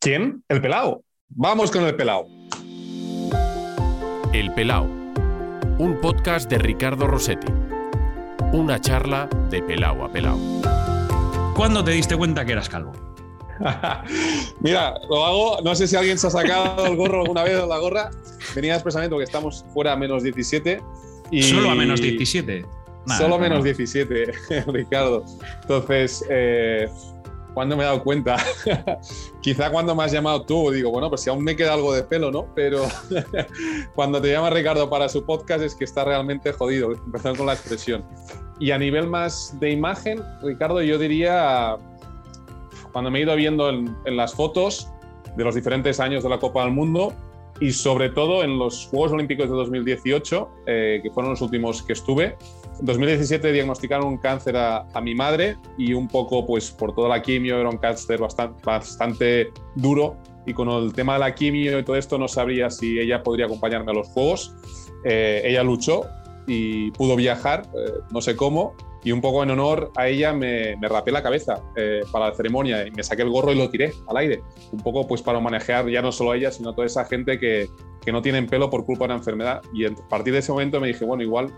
¿Quién? El pelao. Vamos con el pelao. El pelao. Un podcast de Ricardo Rossetti. Una charla de pelao a pelao. ¿Cuándo te diste cuenta que eras calvo? Mira, lo hago, no sé si alguien se ha sacado el gorro alguna vez o la gorra. Venía expresamente porque estamos fuera a menos 17. Y... Solo a menos 17. Solo a menos 17, Ricardo. Entonces, eh, ¿cuándo me he dado cuenta? Quizá cuando me has llamado tú, digo, bueno, pues si aún me queda algo de pelo, ¿no? Pero cuando te llama Ricardo para su podcast es que está realmente jodido, empezando con la expresión. Y a nivel más de imagen, Ricardo, yo diría, cuando me he ido viendo en, las fotos de los diferentes años de la Copa del Mundo, y sobre todo en los Juegos Olímpicos de 2018, eh, que fueron los últimos que estuve, en 2017 diagnosticaron un cáncer a, mi madre y un poco, pues por toda la quimio, era un cáncer bastante, bastante duro y con el tema de la quimio y todo esto no sabría si ella podría acompañarme a los Juegos. Eh, ella luchó y pudo viajar, eh, no sé cómo, y un poco en honor a ella me, me rapé la cabeza eh, para la ceremonia y me saqué el gorro y lo tiré al aire. Un poco pues para manejar ya no solo a ella, sino a toda esa gente que, que no tienen pelo por culpa de una enfermedad. Y a partir de ese momento me dije, bueno, igual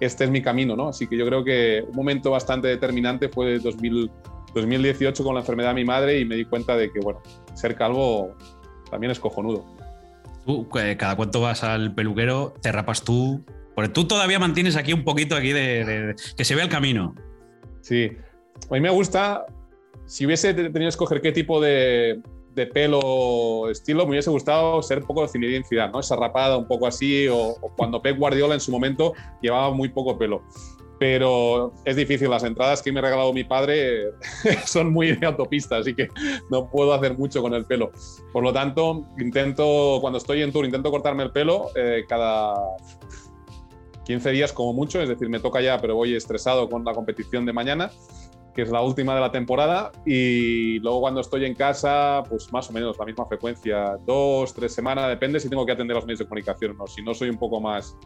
este es mi camino, ¿no? Así que yo creo que un momento bastante determinante fue 2000, 2018 con la enfermedad de mi madre y me di cuenta de que, bueno, ser calvo también es cojonudo. ¿Tú cada cuánto vas al peluquero, te rapas tú? Porque tú todavía mantienes aquí un poquito aquí de, que se vea el camino. Sí, a mí me gusta, si hubiese tenido que escoger qué tipo de, de pelo, estilo, me hubiese gustado ser un poco de Zinedine Zidane, ¿no? Esa rapada un poco así, o, cuando Pep Guardiola en su momento llevaba muy poco pelo. Pero es difícil, las entradas que me ha regalado mi padre son muy de autopista, así que no puedo hacer mucho con el pelo. Por lo tanto, intento, cuando estoy en tour, intento cortarme el pelo eh, cada 15 días como mucho, es decir, me toca ya, pero voy estresado con la competición de mañana que es la última de la temporada, y luego cuando estoy en casa, pues más o menos la misma frecuencia, dos, tres semanas, depende si tengo que atender los medios de comunicación o si no soy un poco más,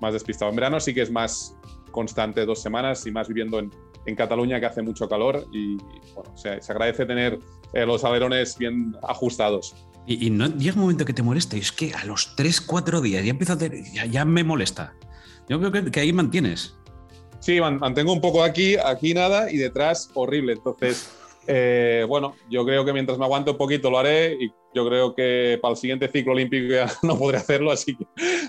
más despistado. En verano sí que es más constante, dos semanas, y más viviendo en, en Cataluña que hace mucho calor, y bueno, se, agradece tener eh, los alerones bien ajustados. Y, no llega un momento que te moleste, es que a los tres, cuatro días ya empiezo a hacer, ya, ya me molesta. Yo creo que ahí mantienes. Sí, mantengo un poco aquí, aquí nada y detrás horrible. Entonces, eh, bueno, yo creo que mientras me aguante un poquito lo haré y yo creo que para el siguiente ciclo olímpico ya no podré hacerlo, así que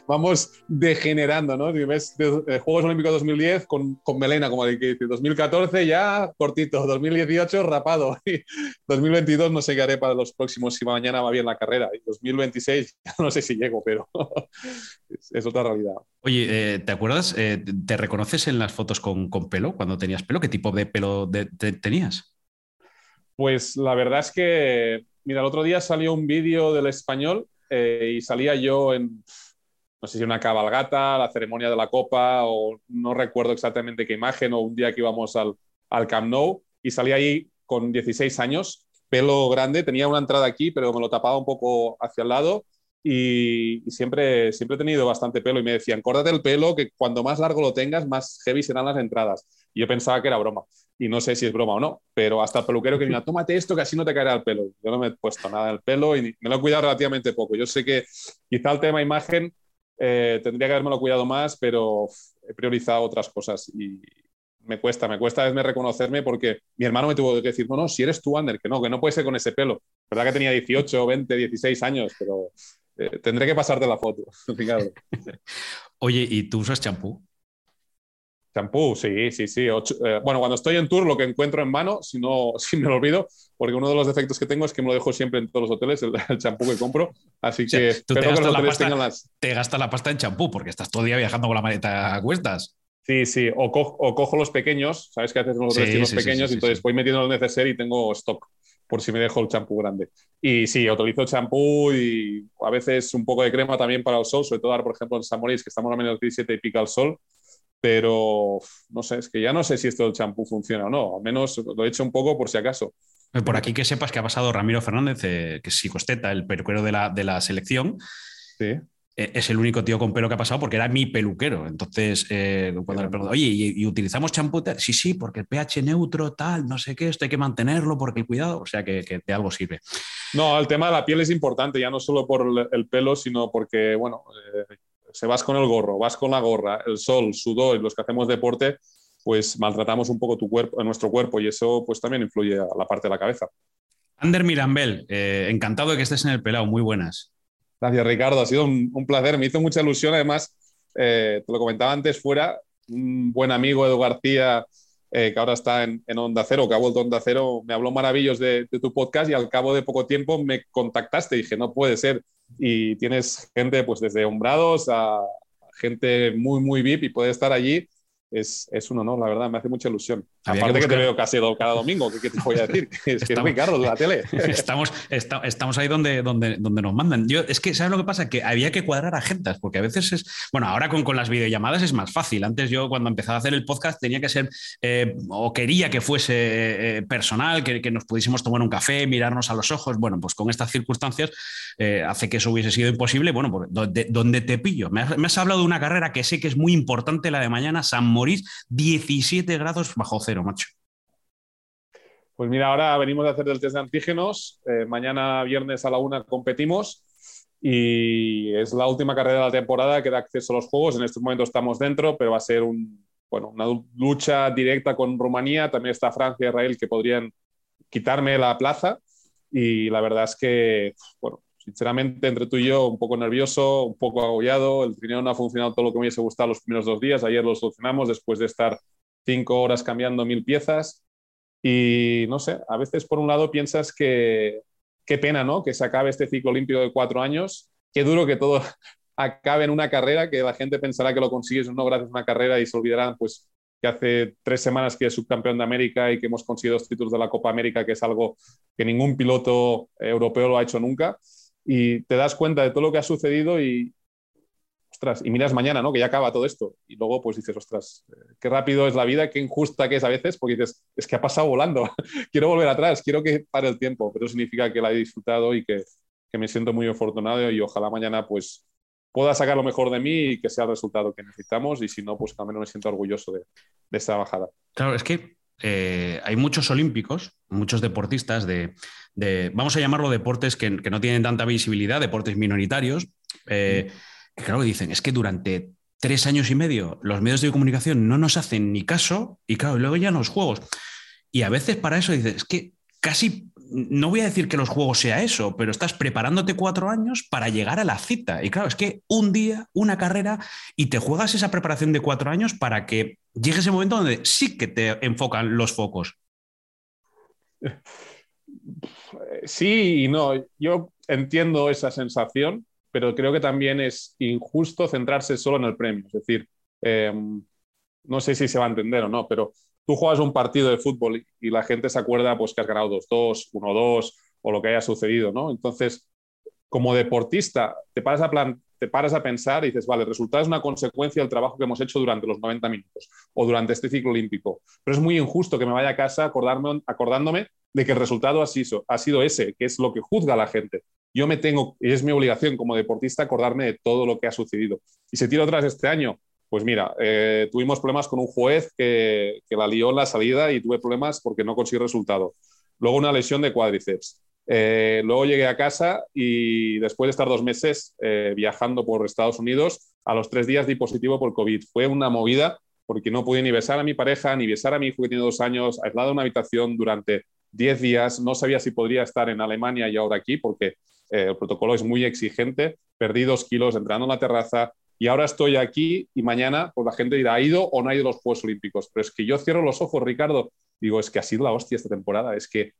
vamos degenerando, ¿no? Ves eh, Juegos Olímpicos 2010 con, con melena, como dice, 2014 ya cortito, 2018 rapado, y 2022 no sé qué haré para los próximos si mañana va bien la carrera, y 2026 no sé si llego, pero es, otra realidad. Oye, eh, ¿te acuerdas? ¿Te reconoces en las fotos con, con, pelo, cuando tenías pelo? ¿Qué tipo de pelo tenías? Pues la verdad es que, mira, el otro día salió un vídeo del español eh, y salía yo en, no sé si una cabalgata, la ceremonia de la copa o no recuerdo exactamente qué imagen o un día que íbamos al, al Camp Nou y salía ahí con 16 años, pelo grande, tenía una entrada aquí, pero me lo tapaba un poco hacia el lado y, siempre, siempre he tenido bastante pelo y me decían, córtate el pelo, que cuando más largo lo tengas, más heavy serán las entradas. Y yo pensaba que era broma y no sé si es broma o no, pero hasta el peluquero que me diga, tómate esto que así no te caerá el pelo. Yo no me he puesto nada en el pelo y me lo he cuidado relativamente poco. Yo sé que quizá el tema imagen eh, tendría que haberme lo cuidado más, pero he priorizado otras cosas y me cuesta, me cuesta verme reconocerme porque mi hermano me tuvo que decir, no, no, si eres tú, Ander, que no, que no puede ser con ese pelo. verdad que tenía 18, 20, 16 años, pero eh, tendré que pasarte la foto. Oye, ¿y tú usas champú? Champú, sí, sí, sí. Eh, bueno, cuando estoy en tour, lo que encuentro en mano, si, no, si me lo olvido, porque uno de los defectos que tengo es que me lo dejo siempre en todos los hoteles, el, champú que compro. Así que tú te gastas, la pasta, las... te gastas la pasta en champú, porque estás todo el día viajando con la maleta a cuestas. Sí, sí, o, cojo los pequeños, ¿sabes qué haces los hoteles sí, pequeños? y entonces voy metiendo lo necesario y tengo stock por si me dejo el champú grande. Y sí, utilizo champú y a veces un poco de crema también para el sol, sobre todo ahora, por ejemplo, en San Moritz, que estamos a menos 17 y pica el sol, pero no sé, es que ya no sé si esto del champú funciona o no, al menos lo he hecho un poco por si acaso. Eh, por aquí que sepas que ha pasado Ramiro Fernández, eh, que es psicosteta, el peluquero de la, de la selección. Sí. Eh, es el único tío con pelo que ha pasado porque era mi peluquero. Entonces, eh, cuando le pregunto, oye, ¿y, utilizamos champú? Sí, sí, porque el pH neutro, tal, no sé qué, esto hay que mantenerlo porque el cuidado, o sea que, de algo sirve. No, el tema de la piel es importante, ya no solo por el pelo, sino porque, bueno, eh, se vas con el gorro, vas con la gorra, el sol, sudor y los que hacemos deporte, pues maltratamos un poco tu cuerpo, nuestro cuerpo y eso pues también influye a la parte de la cabeza. Ander Mirambel, encantado de que estés en el pelado, muy buenas. Gracias, Ricardo. Ha sido un, placer. Me hizo mucha ilusión. Además, eh, te lo comentaba antes fuera, un buen amigo, Edu García, eh, que ahora está en, Onda Cero, que ha vuelto a Onda Cero, me habló maravillos de, tu podcast y al cabo de poco tiempo me contactaste dije, no puede ser. Y tienes gente pues desde hombrados a gente muy, muy VIP y puede estar allí es, es un honor, la verdad, me hace mucha ilusión. Aparte que, te veo casi cada domingo, ¿qué, te voy a decir? Es que estamos, es Ricardo de la tele. Estamos, estamos ahí donde, donde, donde nos mandan. Yo, es que, ¿sabes lo que pasa? Que había que cuadrar agendas, porque a veces es. Bueno, ahora con, con las videollamadas es más fácil. Antes yo, cuando empezaba a hacer el podcast, tenía que ser, eh, o quería que fuese eh, personal, que, que, nos pudiésemos tomar un café, mirarnos a los ojos. Bueno, pues con estas circunstancias eh, hace que eso hubiese sido imposible. Bueno, pues, ¿dónde, te pillo? Me has, me has, hablado de una carrera que sé que es muy importante, la de mañana, San Morís, 17 grados bajo cero, macho. Pues mira, ahora venimos de hacer el test de antígenos. Eh, mañana viernes a la una competimos y es la última carrera de la temporada que da acceso a los juegos. En estos momentos estamos dentro, pero va a ser un, bueno, una lucha directa con Rumanía. También está Francia y Israel que podrían quitarme la plaza. Y la verdad es que, bueno, sinceramente, entre tú y yo, un poco nervioso, un poco agobiado. El trineo no ha funcionado todo lo que me hubiese gustado los primeros dos días. Ayer lo solucionamos después de estar cinco horas cambiando mil piezas. Y no sé, a veces por un lado piensas que qué pena, ¿no? Que se acabe este ciclo olímpico de cuatro años. Qué duro que todo acabe en una carrera, que la gente pensará que lo consigues no gracias a una carrera y se olvidarán, pues, que hace tres semanas que es subcampeón de América y que hemos conseguido dos títulos de la Copa América, que es algo que ningún piloto europeo lo ha hecho nunca. Y te das cuenta de todo lo que ha sucedido y, ostras, y miras mañana, ¿no? Que ya acaba todo esto. Y luego, pues dices, ostras, eh, qué rápido es la vida, qué injusta que es a veces, porque dices, es que ha pasado volando, quiero volver atrás, quiero que pare el tiempo, pero significa que la he disfrutado y que, que me siento muy afortunado y ojalá mañana, pues, pueda sacar lo mejor de mí y que sea el resultado que necesitamos y si no, pues también me siento orgulloso de, de esta bajada. Claro, es que eh, hay muchos olímpicos, muchos deportistas de, de vamos a llamarlo deportes que, que, no tienen tanta visibilidad, deportes minoritarios, eh, mm claro, dicen, es que durante tres años y medio los medios de comunicación no nos hacen ni caso y claro, luego ya los juegos. Y a veces para eso dices, es que casi, no voy a decir que los juegos sea eso, pero estás preparándote cuatro años para llegar a la cita. Y claro, es que un día, una carrera, y te juegas esa preparación de cuatro años para que llegue ese momento donde sí que te enfocan los focos. Sí y no. Yo entiendo esa sensación pero creo que también es injusto centrarse solo en el premio. Es decir, em, no sé si se va a entender o no, pero tú juegas un partido de fútbol y, la gente se acuerda pues, que has ganado 2-2, 1-2 o lo que haya sucedido, ¿no? Entonces, como deportista, te paras, a plan, te paras a pensar y dices, vale, el resultado es una consecuencia del trabajo que hemos hecho durante los 90 minutos o durante este ciclo olímpico. Pero es muy injusto que me vaya a casa acordarme, acordándome de que el resultado ha sido, ha sido ese, que es lo que juzga la gente yo me tengo, y es mi obligación como deportista, acordarme de todo lo que ha sucedido. Y se tiro atrás este año, pues mira, eh, tuvimos problemas con un juez que, la lió en la salida y tuve problemas porque no conseguí resultado. Luego una lesión de cuádriceps. Eh, luego llegué a casa y después de estar dos meses eh, viajando por Estados Unidos, a los tres días di positivo por COVID. Fue una movida porque no pude ni besar a mi pareja, ni besar a mi hijo que tiene dos años, aislado en una habitación durante diez días. No sabía si podría estar en Alemania y ahora aquí porque el protocolo es muy exigente, perdí dos kilos entrando en la terraza y ahora estoy aquí y mañana pues la gente dirá, ¿ha ido o no ha ido a los Juegos Olímpicos? Pero es que yo cierro los ojos, Ricardo, digo, es que ha sido la hostia esta temporada, es que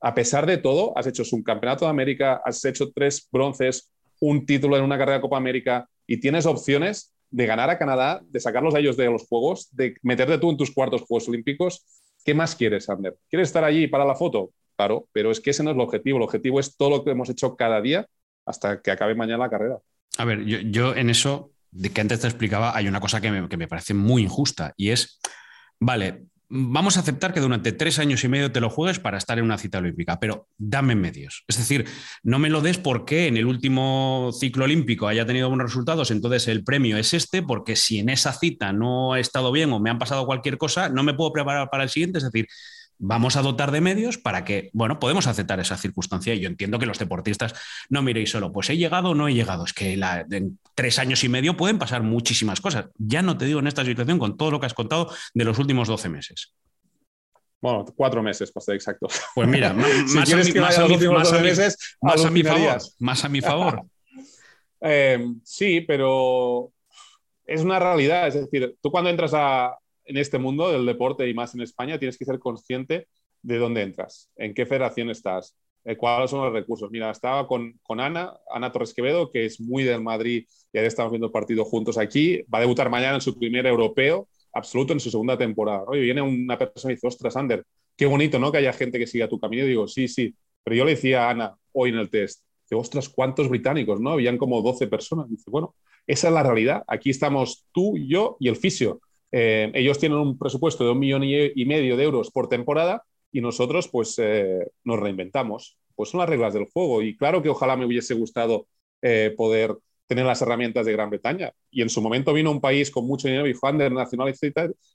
a pesar de todo, has hecho un campeonato de América, has hecho tres bronces, un título en una carrera de Copa América y tienes opciones de ganar a Canadá, de sacarlos a ellos de los Juegos, de meterte tú en tus cuartos Juegos Olímpicos. ¿Qué más quieres, Ander? ¿Quieres estar allí para la foto? claro, pero es que ese no es el objetivo. El objetivo es todo lo que hemos hecho cada día hasta que acabe mañana la carrera. A ver, yo, en eso, de que antes te explicaba, hay una cosa que me, parece muy injusta y es, vale, vamos a aceptar que durante tres años y medio te lo juegues para estar en una cita olímpica, pero dame medios. Es decir, no me lo des porque en el último ciclo olímpico haya tenido buenos resultados, entonces el premio es este, porque si en esa cita no he estado bien o me han pasado cualquier cosa, no me puedo preparar para el siguiente. Es decir, vamos a dotar de medios para que, bueno, podemos aceptar esa circunstancia. Y yo entiendo que los deportistas no miréis solo, pues he llegado o no he llegado. Es que en tres años y medio pueden pasar muchísimas cosas. Ya no te digo en esta situación con todo lo que has contado de los últimos 12 meses. Bueno, cuatro meses, para ser exacto. Pues mira, más, a, mi, favor. Más a mi favor. sí, pero es una realidad. Es decir, tú cuando entras a, en este mundo del deporte y más en España, tienes que ser consciente de dónde entras, en qué federación estás, eh, cuáles son los recursos. Mira, estaba con, con, Ana, Ana Torres Quevedo, que es muy del Madrid y ahora estamos viendo el partido juntos aquí. Va a debutar mañana en su primer europeo absoluto en su segunda temporada. Oye, viene una persona y dice, ostras, Ander, qué bonito, ¿no? Que haya gente que siga tu camino. Y digo, sí, sí. Pero yo le decía a Ana hoy en el test, que ostras, ¿cuántos británicos, no? Habían como 12 personas. dice, bueno, esa es la realidad. Aquí estamos tú, yo y el fisio. Eh, ellos tienen un presupuesto de un millón y medio de euros por temporada y nosotros pues eh, nos reinventamos. Pues son las reglas del juego y claro que ojalá me hubiese gustado eh, poder tener las herramientas de Gran Bretaña. Y en su momento vino un país con mucho dinero y dijo, Ander,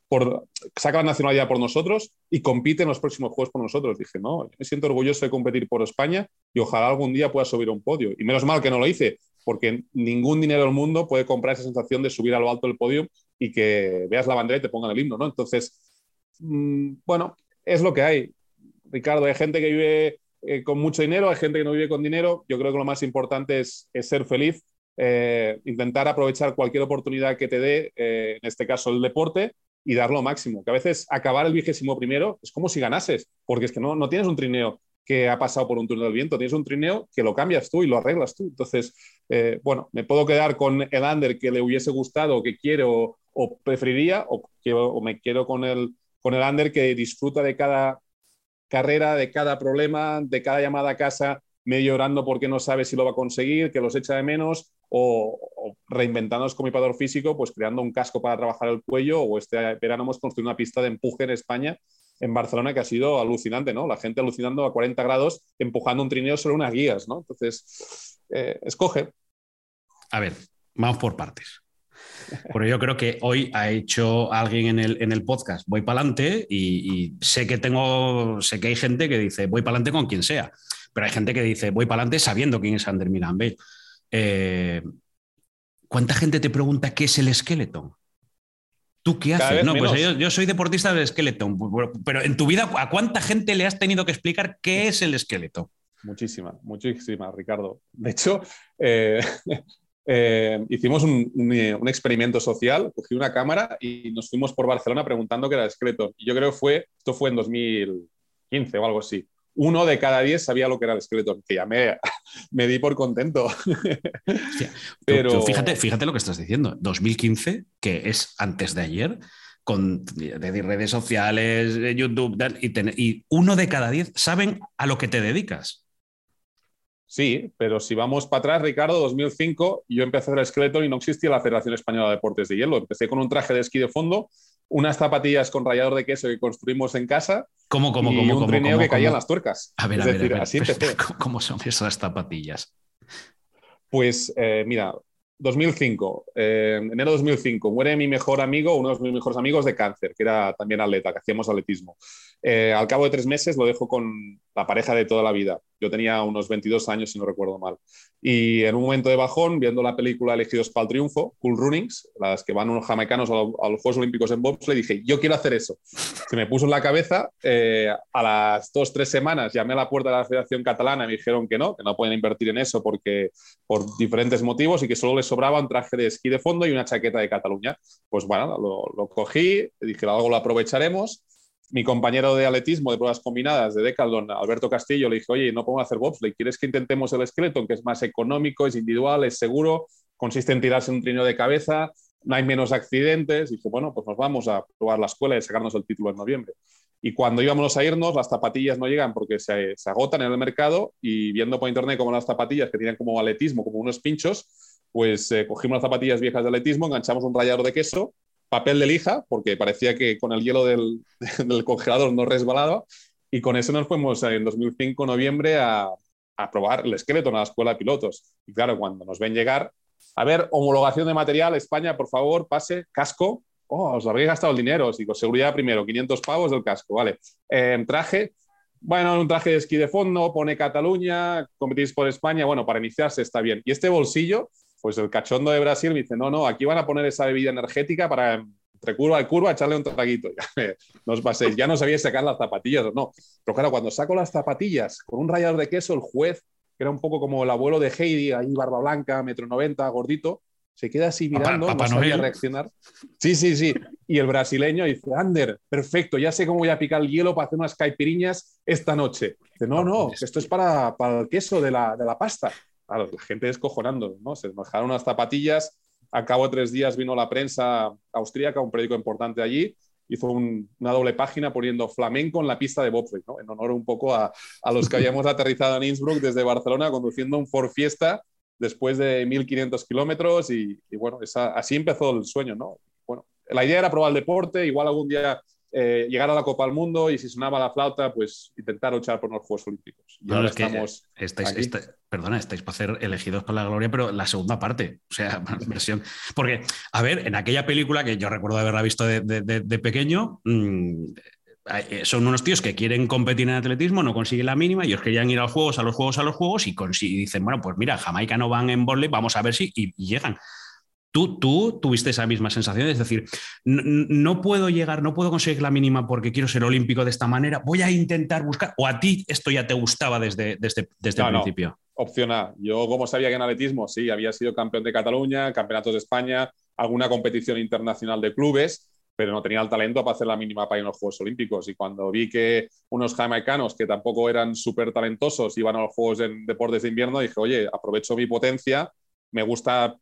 por, saca la nacionalidad por nosotros y compite en los próximos Juegos por nosotros. Dije, no, me siento orgulloso de competir por España y ojalá algún día pueda subir a un podio. Y menos mal que no lo hice, porque ningún dinero del mundo puede comprar esa sensación de subir a lo alto del podio y que veas la bandera y te pongan el himno, ¿no? Entonces, mm, bueno, es lo que hay. Ricardo, hay gente que vive eh, con mucho dinero, hay gente que no vive con dinero. Yo creo que lo más importante es, ser feliz, eh, intentar aprovechar cualquier oportunidad que te dé, eh, en este caso el deporte, y dar lo máximo. Que a veces acabar el vigésimo primero es como si ganases, porque es que no, no tienes un trineo que ha pasado por un túnel del viento. Tienes un trineo que lo cambias tú y lo arreglas tú. Entonces, eh, bueno, me puedo quedar con el under que le hubiese gustado, que quiero o preferiría, o, que, me quiero con el, con el under que disfruta de cada carrera, de cada problema, de cada llamada a casa, medio llorando porque no sabe si lo va a conseguir, que los echa de menos, o, o reinventándonos con mi padre físico, pues creando un casco para trabajar el cuello, o este verano hemos construido una pista de empuje en España en Barcelona que ha sido alucinante, ¿no? La gente alucinando a 40 grados, empujando un trineo sobre unas guías, ¿no? Entonces, eh, escoge. A ver, vamos por partes. Porque yo creo que hoy ha hecho alguien en el, en el podcast, voy para adelante y, sé que tengo, sé que hay gente que dice, voy para adelante con quien sea, pero hay gente que dice, voy para adelante sabiendo quién es Ander Milan eh, ¿Cuánta gente te pregunta qué es el esqueleto? ¿Tú qué haces? No, pues yo, soy deportista del esqueleto, pero en tu vida, ¿a cuánta gente le has tenido que explicar qué es el esqueleto? Muchísima, muchísima, Ricardo. De hecho, eh, eh, hicimos un, experimento social, cogí una cámara y nos fuimos por Barcelona preguntando qué era el esqueleto. Y yo creo que fue, esto fue en 2015 o algo así uno de cada diez sabía lo que era el que ya me, di por contento. Pero... fíjate, fíjate lo que estás diciendo. 2015, que es antes de ayer, con de redes sociales, YouTube, y, y uno de cada diez saben a lo que te dedicas. Sí, pero si vamos para atrás, Ricardo, 2005, yo empecé a hacer esqueleto y no existía la Federación Española de Deportes de Hielo. Empecé con un traje de esquí de fondo, unas zapatillas con rallador de queso que construimos en casa. ¿Cómo, cómo, y cómo? un trineo que caía en las tuercas. A ver, a ver, así ¿Cómo son esas zapatillas? Pues eh, mira, 2005, eh, enero de 2005, muere mi mejor amigo, uno de mis mejores amigos de cáncer, que era también atleta, que hacíamos atletismo. Eh, al cabo de tres meses lo dejo con la pareja de toda la vida. Yo tenía unos 22 años, si no recuerdo mal. Y en un momento de bajón, viendo la película Elegidos para el Triunfo, Cool Runnings, las que van unos jamaicanos a, los Juegos Olímpicos en bobsleigh, dije, yo quiero hacer eso. Se me puso en la cabeza. Eh, a las dos, tres semanas llamé a la puerta de la Federación Catalana y me dijeron que no, que no pueden invertir en eso porque, por diferentes motivos y que solo les sobraba un traje de esquí de fondo y una chaqueta de Cataluña. Pues bueno, lo, lo cogí, dije, algo lo aprovecharemos mi compañero de atletismo de pruebas combinadas de Decathlon, Alberto Castillo, le dije, oye, no podemos hacer bobsleigh, ¿quieres que intentemos el esqueleto, que es más económico, es individual, es seguro, consiste en tirarse un trineo de cabeza, no hay menos accidentes? Y dije, bueno, pues nos vamos a probar la escuela y sacarnos el título en noviembre. Y cuando íbamos a irnos, las zapatillas no llegan porque se, agotan en el mercado y viendo por internet como las zapatillas que tienen como atletismo, como unos pinchos, pues eh, cogimos las zapatillas viejas de atletismo, enganchamos un rallador de queso papel de lija, porque parecía que con el hielo del, congelador no resbalaba, y con eso nos fuimos en 2005, noviembre, a, a probar el esqueleto en la escuela de pilotos. Y claro, cuando nos ven llegar, a ver, homologación de material, España, por favor, pase, casco. Oh, os habréis gastado el dinero. Os digo, seguridad primero, 500 pavos del casco, vale. Eh, traje, bueno, un traje de esquí de fondo, pone Cataluña, competís por España, bueno, para iniciarse está bien. Y este bolsillo, pues el cachondo de Brasil me dice, no, no, aquí van a poner esa bebida energética para entre curva y curva echarle un traguito. no os paséis, ya no sabía sacar las zapatillas o no. Pero claro, cuando saco las zapatillas con un rallador de queso, el juez, que era un poco como el abuelo de Heidi, ahí barba blanca, metro noventa, gordito, se queda así mirando, no sabía reaccionar. Sí, sí, sí. Y el brasileño dice, Ander, perfecto, ya sé cómo voy a picar el hielo para hacer unas caipiriñas esta noche. Dice, no, no, esto es para, para el queso de la, de la pasta. Claro, la gente descojonando, ¿no? Se nos dejaron unas zapatillas, a cabo de tres días vino la prensa austríaca, un periódico importante allí, hizo una doble página poniendo flamenco en la pista de bobsleigh, ¿no? en honor un poco a, a los que habíamos aterrizado en Innsbruck desde Barcelona conduciendo un Ford Fiesta después de 1.500 kilómetros y, bueno, así empezó el sueño, ¿no? Bueno, la idea era probar el deporte, igual algún día eh, llegar a la Copa del Mundo y si sonaba la flauta, pues intentar luchar por los Juegos Olímpicos. Y ahora estamos estáis, perdona, estáis para ser elegidos por la gloria, pero la segunda parte, o sea, versión. Porque, a ver, en aquella película que yo recuerdo haberla visto de, pequeño, mmm, eh, son unos tíos que quieren competir en atletismo, no consiguen la mínima, ellos querían ir a los juegos, a los juegos, a los juegos y, dicen, bueno, pues mira, Jamaica no van en volley, vamos a ver si y, llegan. Tú, tú tuviste esa misma sensación, es decir, no, puedo llegar, no puedo conseguir la mínima porque quiero ser olímpico de esta manera, voy a intentar buscar, o a ti esto ya te gustaba desde, desde, desde el principio. No. Opción A. Yo, como sabía que en atletismo, sí, había sido campeón de Cataluña, campeonatos de España, alguna competición internacional de clubes, pero no tenía el talento para hacer la mínima para ir a los Juegos Olímpicos. Y cuando vi que unos jamaicanos que tampoco eran súper talentosos iban a los Juegos en deportes de invierno, dije, oye, aprovecho mi potencia, me gusta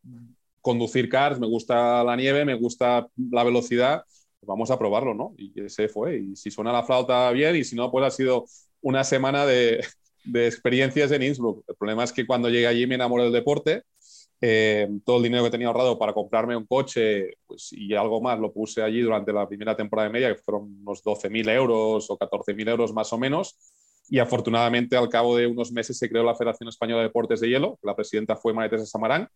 conducir cars, me gusta la nieve, me gusta la velocidad, vamos a probarlo, ¿no? Y ese fue. Y si suena la flauta bien, y si no, pues ha sido una semana de, experiencias en Innsbruck. El problema es que cuando llegué allí me enamoré del deporte eh, todo el dinero que tenía ahorrado para comprarme un coche pues, y algo más lo puse allí durante la primera temporada de media, que fueron unos 12.000 euros o 14.000 euros más o menos. Y afortunadamente, al cabo de unos meses, se creó la Federación Española de Deportes de Hielo. La presidenta fue María Teresa Samarán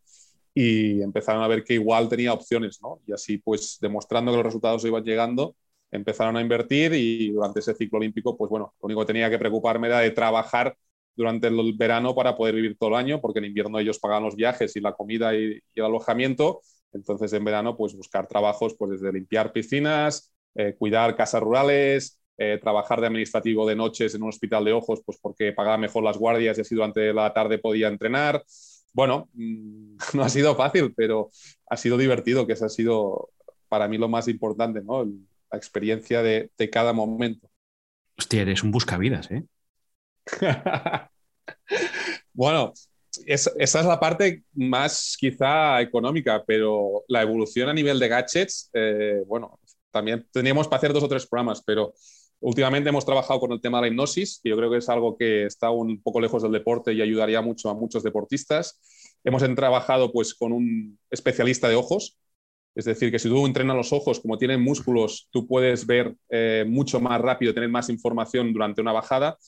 y empezaron a ver que igual tenía opciones. ¿no? Y así, pues demostrando que los resultados iban llegando, empezaron a invertir y durante ese ciclo olímpico, pues bueno, lo único que tenía que preocuparme era de trabajar durante el verano para poder vivir todo el año, porque en invierno ellos pagan los viajes y la comida y, el alojamiento. Entonces, en verano, pues buscar trabajos pues desde limpiar piscinas, eh, cuidar casas rurales, eh, trabajar de administrativo de noches en un hospital de ojos, pues porque pagaba mejor las guardias y así durante la tarde podía entrenar. Bueno, mm, no ha sido fácil, pero ha sido divertido, que ese ha sido para mí lo más importante, ¿no? la experiencia de, de cada momento. Hostia, eres un buscavidas, ¿eh? bueno, esa es la parte más quizá económica, pero la evolución a nivel de gadgets, eh, bueno, también teníamos para hacer dos o tres programas, pero últimamente hemos trabajado con el tema de la hipnosis, que yo creo que es algo que está un poco lejos del deporte y ayudaría mucho a muchos deportistas. Hemos trabajado pues con un especialista de ojos, es decir, que si tú entrenas los ojos, como tienen músculos, tú puedes ver eh, mucho más rápido, tener más información durante una bajada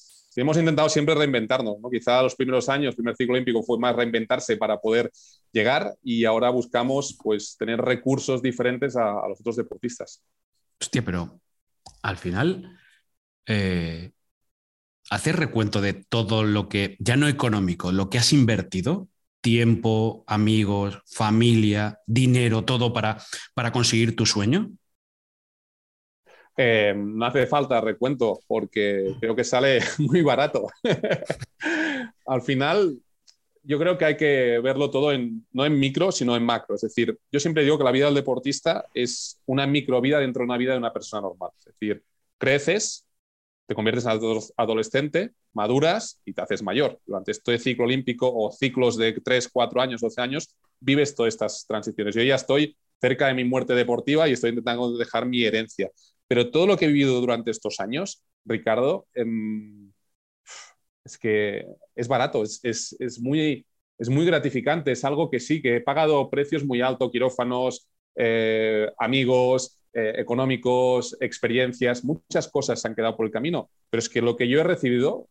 hemos intentado siempre reinventarnos, ¿no? Quizá los primeros años, el primer ciclo olímpico fue más reinventarse para poder llegar y ahora buscamos pues tener recursos diferentes a, los otros deportistas. Hostia, pero al final eh, hacer recuento de todo lo que, ya no económico, lo que has invertido, tiempo, amigos, familia, dinero, todo para, para conseguir tu sueño. Eh, no hace falta recuento porque creo que sale muy barato. Al final, yo creo que hay que verlo todo en, no en micro, sino en macro. Es decir, yo siempre digo que la vida del deportista es una microvida dentro de una vida de una persona normal. Es decir, creces, te conviertes en adolescente, maduras y te haces mayor. Durante este ciclo olímpico o ciclos de 3, 4 años, 12 años, vives todas estas transiciones. Yo ya estoy cerca de mi muerte deportiva y estoy intentando dejar mi herencia. Pero todo lo que he vivido durante estos años, Ricardo, em, es que es barato, es, muy, es muy gratificante, es algo que sí, que he pagado precios muy altos, quirófanos, eh, amigos, eh, económicos, experiencias, muchas cosas se han quedado por el camino, pero es que lo que yo he recibido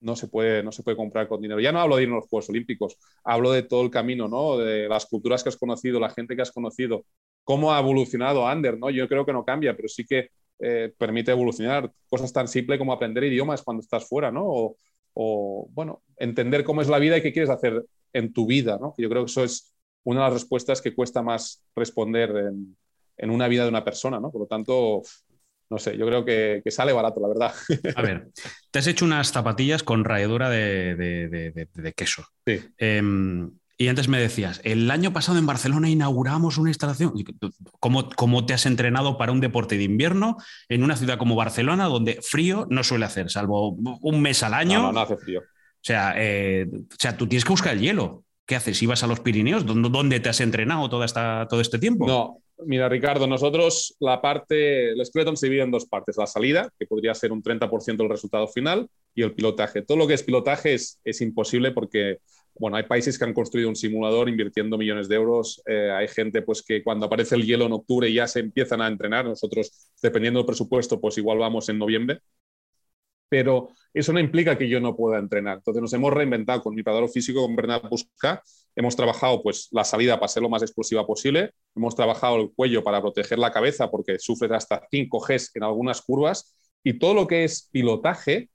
no se puede, no se puede comprar con dinero. Ya no hablo de ir a los Juegos Olímpicos, hablo de todo el camino, ¿no? De las culturas que has conocido, la gente que has conocido, cómo ha evolucionado Ander, ¿no? Yo creo que no cambia, pero sí que eh, permite evolucionar. Cosas tan simples como aprender idiomas cuando estás fuera, ¿no? O, bueno, entender cómo es la vida y qué quieres hacer en tu vida, ¿no? Yo creo que eso es una de las respuestas que cuesta más responder en una vida de una persona, ¿no? Por lo tanto, no sé, yo creo que, sale barato, la verdad. A ver, te has hecho unas zapatillas con ralladura de, queso. Sí. Em, y antes me decías, el año pasado en Barcelona inauguramos una instalación. ¿Cómo, ¿Cómo, te has entrenado para un deporte de invierno en una ciudad como Barcelona, donde frío no suele hacer, salvo un mes al año? No, no, hace frío. O sea, eh, o sea, tú tienes que buscar el hielo. ¿Qué haces? ¿Ibas a los Pirineos? ¿Dónde te has entrenado toda esta, todo este tiempo? No, Mira, Ricardo, nosotros la parte, el Skeleton se divide en dos partes, la salida, que podría ser un 30% del resultado final, y el pilotaje. Todo lo que es pilotaje es, es, imposible porque, bueno, hay países que han construido un simulador invirtiendo millones de euros, eh, hay gente pues que cuando aparece el hielo en octubre ya se empiezan a entrenar, nosotros, dependiendo del presupuesto, pues igual vamos en noviembre, pero eso no implica que yo no pueda entrenar. Entonces nos hemos reinventado con mi preparador físico, con Bernard Busca, hemos trabajado pues la salida para ser lo más explosiva posible, hemos trabajado el cuello para proteger la cabeza porque sufre hasta 5 Gs en algunas curvas y todo lo que es pilotaje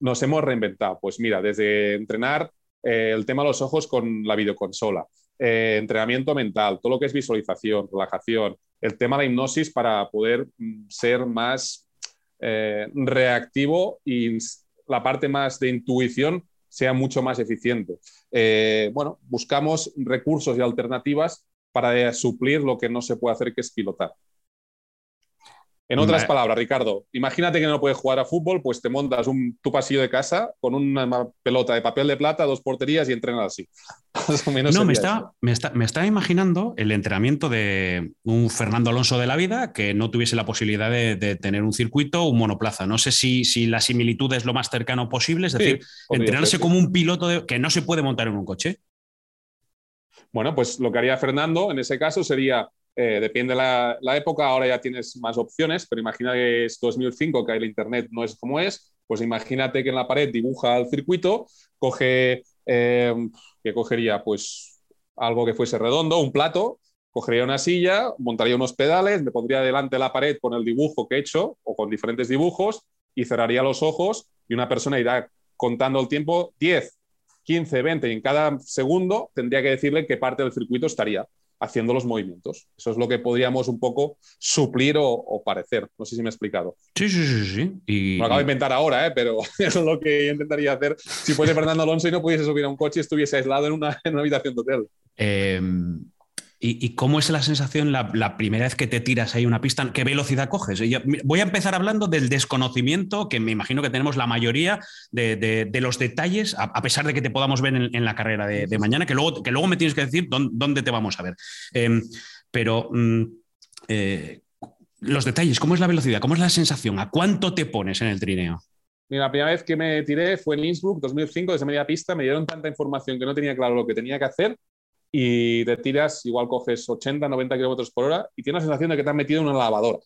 nos hemos reinventado. Pues mira, desde entrenar eh, el tema de los ojos con la videoconsola, eh, entrenamiento mental, todo lo que es visualización, relajación, el tema de la hipnosis para poder mm, ser más eh, reactivo y la parte más de intuición sea mucho más eficiente. Eh, bueno, buscamos recursos y alternativas para suplir lo que no se puede hacer, que es pilotar. En otras palabras, Ricardo, imagínate que no puedes jugar a fútbol, pues te montas un, tu pasillo de casa con una pelota de papel de plata, dos porterías y entrenas así. no, me está, me, está, me está, imaginando el entrenamiento de un Fernando Alonso de la vida que no tuviese la posibilidad de, tener un circuito o un monoplaza. No sé si, si, la similitud es lo más cercano posible, es decir, entrenarse como un piloto que no se puede montar en un coche. Bueno, pues lo que haría Fernando en ese caso sería eh, depende de la, época, ahora ya tienes más opciones, pero imagina que es 2005, que el Internet no es como es, pues imagínate que en la pared dibuja el circuito, coge, eh, ¿qué cogería? Pues algo que fuese redondo, un plato, cogería una silla, montaría unos pedales, me pondría delante de la pared con el dibujo que he hecho o con diferentes dibujos y cerraría los ojos y una persona irá contando el tiempo 10, 15, 20 y en cada segundo tendría que decirle qué parte del circuito estaría haciendo los movimientos. Eso es lo que podríamos un poco suplir o, parecer. No sé si me he explicado. Sí, sí, sí. sí. Y, lo acabo de inventar ahora, ¿eh? pero eso es lo que intentaría hacer si fuese Fernando Alonso y no pudiese subir a un coche y estuviese aislado en una, en una habitación de hotel. Eh, ¿Y, cómo es la sensación la, primera vez que te tiras ahí una pista? ¿Qué velocidad coges? voy a empezar hablando del desconocimiento que me imagino que tenemos la mayoría de, los detalles, a, pesar de que te podamos ver en, la carrera de, mañana, que luego, que luego me tienes que decir dónde, te vamos a ver. Em, pero mm, eh, los detalles, ¿cómo es la velocidad? ¿Cómo es la sensación? ¿A cuánto te pones en el trineo? La primera vez que me tiré fue en Innsbruck, 2005, desde media pista. Me dieron tanta información que no tenía claro lo que tenía que hacer y te tiras, igual coges 80, 90 kilómetros por hora y tienes la sensación de que te has metido en una lavadora.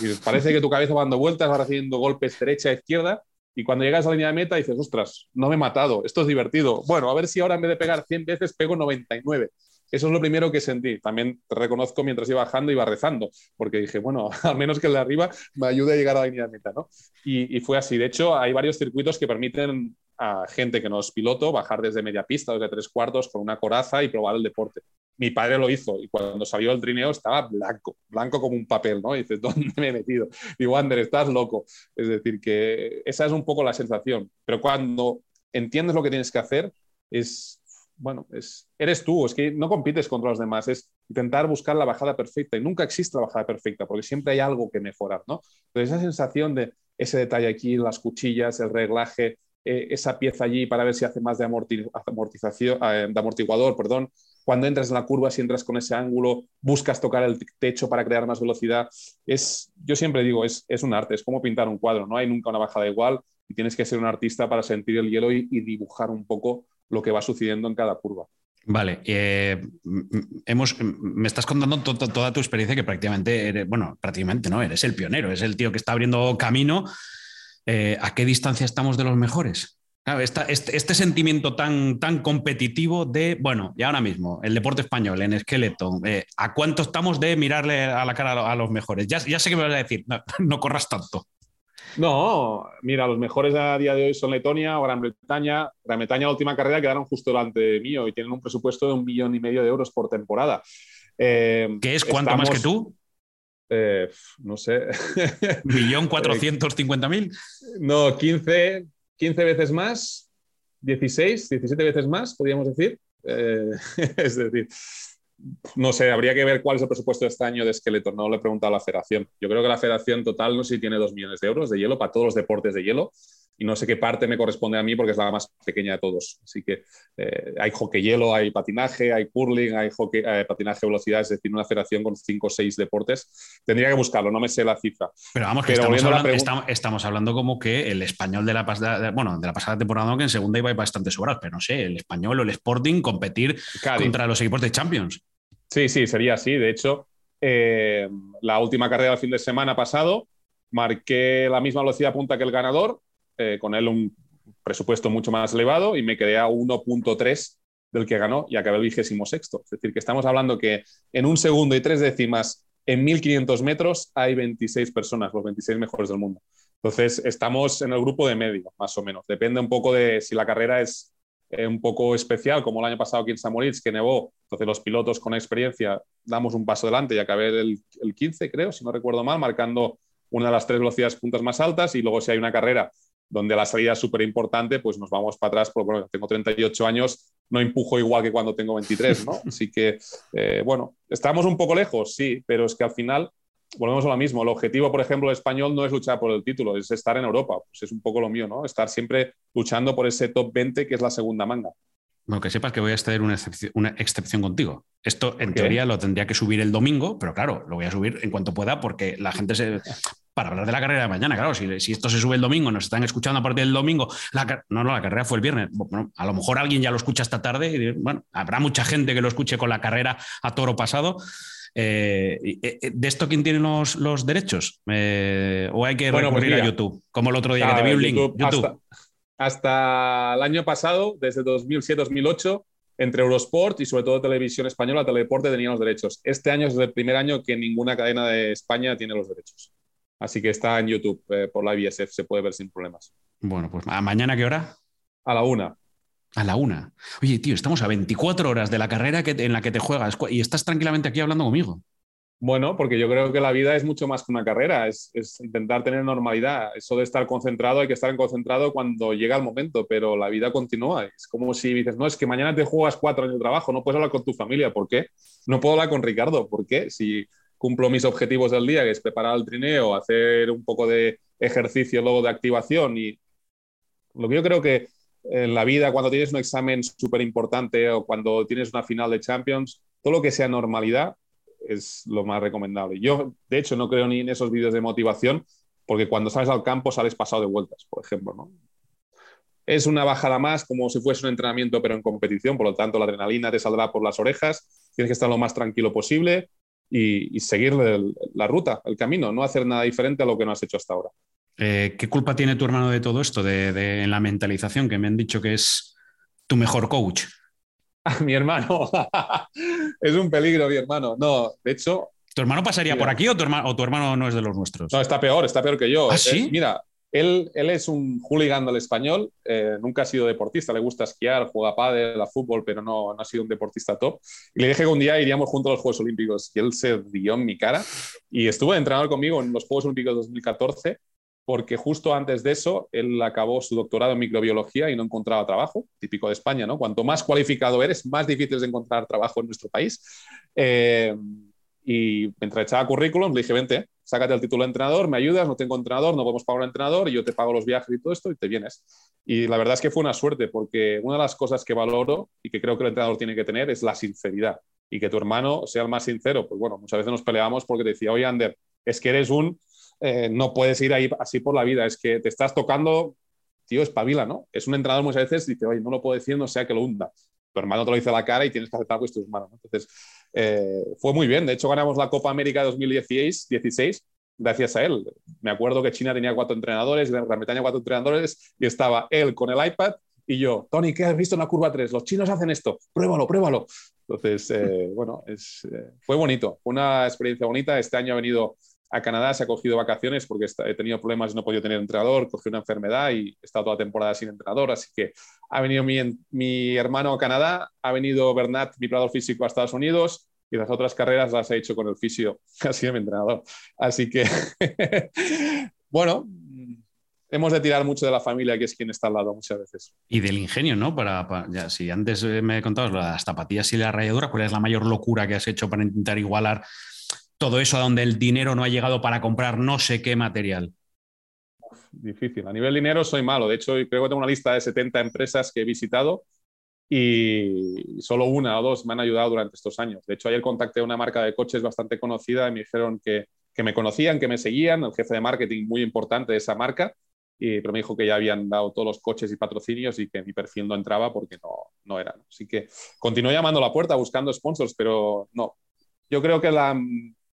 Y parece que tu cabeza va dando vueltas, va haciendo golpes derecha, izquierda, y cuando llegas a la línea de meta dices, ostras, no me he matado, esto es divertido. Bueno, a ver si ahora en vez de pegar 100 veces pego 99. Eso es lo primero que sentí. También reconozco mientras iba bajando, iba rezando, porque dije, bueno, al menos que el de arriba me ayude a llegar a la línea de meta, ¿no? Y fue así. De hecho, hay varios circuitos que permiten a gente que no es piloto bajar desde media pista, desde tres cuartos, con una coraza y probar el deporte. Mi padre lo hizo y cuando salió el trineo estaba blanco, blanco como un papel, ¿no? Dices, ¿dónde me he metido? Digo, Ander, estás loco. Es decir, que esa es un poco la sensación. Pero cuando entiendes lo que tienes que hacer, es, bueno, es, eres tú, es que no compites contra los demás, es intentar buscar la bajada perfecta y nunca existe la bajada perfecta porque siempre hay algo que mejorar, ¿no? Entonces esa sensación de ese detalle aquí, las cuchillas, el reglaje, eh, esa pieza allí para ver si hace más de, amortización, eh, de amortiguador, perdón. Cuando entras en la curva, si entras con ese ángulo, buscas tocar el techo para crear más velocidad. Es, yo siempre digo, es, es un arte, es como pintar un cuadro, no hay nunca una bajada igual y tienes que ser un artista para sentir el hielo y, dibujar un poco lo que va sucediendo en cada curva. Vale, eh, hemos, me estás contando toda tu experiencia que prácticamente, eres, bueno, prácticamente no, eres el pionero, es el tío que está abriendo camino. Eh, ¿A qué distancia estamos de los mejores? este, este, sentimiento tan, tan competitivo de, bueno, y ahora mismo, el deporte español en esqueleto, eh, ¿a cuánto estamos de mirarle a la cara a los mejores? Ya, ya sé que me vas a decir, no corras tanto. No, mira, los mejores a día de hoy son Letonia o Gran Bretaña. Gran Bretaña, la última carrera, quedaron justo delante mío y tienen un presupuesto de un millón y medio de euros por temporada. Eh, ¿Qué es cuánto más que tú? Eh, no sé. ¿Millón cuatrocientos cincuenta mil? No, 15, 15 veces más, 16, 17 veces más, podríamos decir. Eh, es decir, no sé, habría que ver cuál es el presupuesto de este año de esqueleto. No le he preguntado a la federación. Yo creo que la federación total no sé si tiene dos millones de euros de hielo para todos los deportes de hielo y no sé qué parte me corresponde a mí porque es la más pequeña de todos. Así que eh, hay hockey hielo, hay patinaje, hay curling, hay hockey, eh, patinaje de velocidad, es decir, una federación con cinco o seis deportes. Tendría que buscarlo, no me sé la cifra. Pero vamos, que estamos, hablando, estamos, hablando, como que el español de la pasada, bueno, de la pasada temporada, que en segunda iba bastante sobrado, pero no sé, el español o el Sporting competir contra los equipos de Champions. Sí, sí, sería así. De hecho, eh, la última carrera del fin de semana pasado marqué la misma velocidad punta que el ganador, eh, con él un presupuesto mucho más elevado y me quedé a 1.3 del que ganó y acabé el vigésimo sexto. Es decir, que estamos hablando que en un segundo y tres décimas en 1500 metros hay 26 personas, los 26 mejores del mundo. Entonces, estamos en el grupo de medio, más o menos. Depende un poco de si la carrera es eh, un poco especial, como el año pasado aquí en Samoritz, que nevó. Entonces los pilotos con experiencia damos un paso adelante y acabé el, el 15, creo, si no recuerdo mal, marcando una de las tres velocidades puntas más altas y luego si hay una carrera donde la salida es súper importante, pues nos vamos para atrás, porque bueno, tengo 38 años, no empujo igual que cuando tengo 23, ¿no? Así que, eh, bueno, estamos un poco lejos, sí, pero es que al final volvemos a lo mismo. El objetivo, por ejemplo, español no es luchar por el título, es estar en Europa. Pues es un poco lo mío, ¿no? Estar siempre luchando por ese top 20 que es la segunda manga. Bueno, que sepas que voy a estar una excepción, una excepción contigo. Esto en teoría lo tendría que subir el domingo, pero claro, lo voy a subir en cuanto pueda porque la gente se... Para hablar de la carrera de mañana, claro, si, si esto se sube el domingo, nos están escuchando a partir del domingo, la, no, no, la carrera fue el viernes. Bueno, a lo mejor alguien ya lo escucha esta tarde y bueno, habrá mucha gente que lo escuche con la carrera a toro pasado. Eh, eh, eh, ¿De esto quién tiene los, los derechos? ¿O hay que bueno, pues recurrir a YouTube? Como el otro día que te vi un link. YouTube. Hasta, el año pasado, desde 2007-2008, entre Eurosport y sobre todo Televisión Española, Teledeporte tenían los derechos. Este año es el primer año que ninguna cadena de España tiene los derechos. Así que está en YouTube por la IBSF, se puede ver sin problemas. Bueno, pues ¿a mañana qué hora? A la una. A la una. Oye, tío, estamos a 24 horas de la carrera que en la que te juegas y estás tranquilamente aquí hablando conmigo. Bueno, porque yo creo que la vida es mucho más que una carrera, es, intentar tener normalidad. Eso de estar concentrado, hay que estar concentrado cuando llega el momento, pero la vida continúa. Es como si dices, no, es que mañana te juegas cuatro años de trabajo, no puedes hablar con tu familia. ¿Por qué? No puedo hablar con Ricardo. ¿Por qué? Si cumplo mis objetivos del día, que es preparar el trineo, hacer un poco de ejercicio luego de activación y lo que yo creo que en la vida, cuando tienes un examen súper importante o cuando tienes una final de Champions, todo lo que sea normalidad es lo más recomendable. Yo, de hecho, no creo ni en esos vídeos de motivación, porque cuando sales al campo sales pasado de vueltas, por ejemplo. ¿no? Es una bajada más, como si fuese un entrenamiento, pero en competición, por lo tanto, la adrenalina te saldrá por las orejas, tienes que estar lo más tranquilo posible y, seguir la ruta, el camino, no hacer nada diferente a lo que no has hecho hasta ahora. Eh, ¿Qué culpa tiene tu hermano de todo esto, de, en la mentalización, que me han dicho que es tu mejor coach? mi hermano. es un peligro, mi hermano. No, de hecho. ¿Tu hermano pasaría por aquí o tu, hermano, o tu hermano no es de los nuestros? No, está peor, está peor que yo. ¿Ah, sí? mira, él, es un hooligan del español, eh, nunca ha sido deportista, le gusta esquiar, juega pádel, a fútbol, pero no, no, ha sido un deportista top. Y le dije que un día iríamos juntos a los Juegos Olímpicos y él se dio en mi cara y estuvo de entrenador conmigo en los Juegos Olímpicos 2014 porque justo antes de eso él acabó su doctorado en microbiología y no encontraba trabajo, típico de España, ¿no? Cuanto más cualificado eres, más difícil es encontrar trabajo en nuestro país. Eh, y mientras echaba currículum, le dije, vente, sácate el título de entrenador, me ayudas, no tengo entrenador, no podemos pagar un entrenador y yo te pago los viajes y todo esto y te vienes. Y la verdad es que fue una suerte porque una de las cosas que valoro y que creo que el entrenador tiene que tener es la sinceridad y que tu hermano sea el más sincero. Pues bueno, muchas veces nos peleamos porque te decía, oye, Ander, es que eres un eh, no puedes ir ahí así por la vida. Es que te estás tocando, tío, espabila, ¿no? Es un entrenador muchas veces dice, oye, no lo puedo decir, no sea que lo hunda. tu hermano te lo dice a la cara y tienes que aceptar pues tus hermano. Entonces, eh, fue muy bien. De hecho, ganamos la Copa América 2016 16, gracias a él. Me acuerdo que China tenía cuatro entrenadores, Gran Bretaña cuatro entrenadores y estaba él con el iPad y yo, Tony, ¿qué has visto en la curva 3? Los chinos hacen esto, pruébalo, pruébalo. Entonces, eh, bueno, es, eh, fue bonito, una experiencia bonita. Este año ha venido a Canadá, se ha cogido vacaciones porque he tenido problemas y no he podido tener entrenador, cogí una enfermedad y he estado toda la temporada sin entrenador, así que ha venido mi, hermano a Canadá, ha venido Bernat, mi preparador físico, a Estados Unidos y las otras carreras las he hecho con el fisio, ha sido mi entrenador. Así que, bueno, hemos de tirar mucho de la familia, que es quien está al lado muchas veces. Y del ingenio, ¿no? Para, ya, si antes me contabas las zapatillas y la rayadura, ¿cuál es la mayor locura que has hecho para intentar igualar todo eso a donde el dinero no ha llegado para comprar no sé qué material? difícil. A nivel dinero soy malo. De hecho, creo que tengo una lista de 70 empresas que he visitado y solo una o dos me han ayudado durante estos años. De hecho, ayer contacté a una marca de coches bastante conocida y me dijeron que, que me conocían, que me seguían, el jefe de marketing muy importante de esa marca, y, pero me dijo que ya habían dado todos los coches y patrocinios y que mi perfil no entraba porque no, no era. Así que continué llamando a la puerta buscando sponsors, pero no. Yo creo que la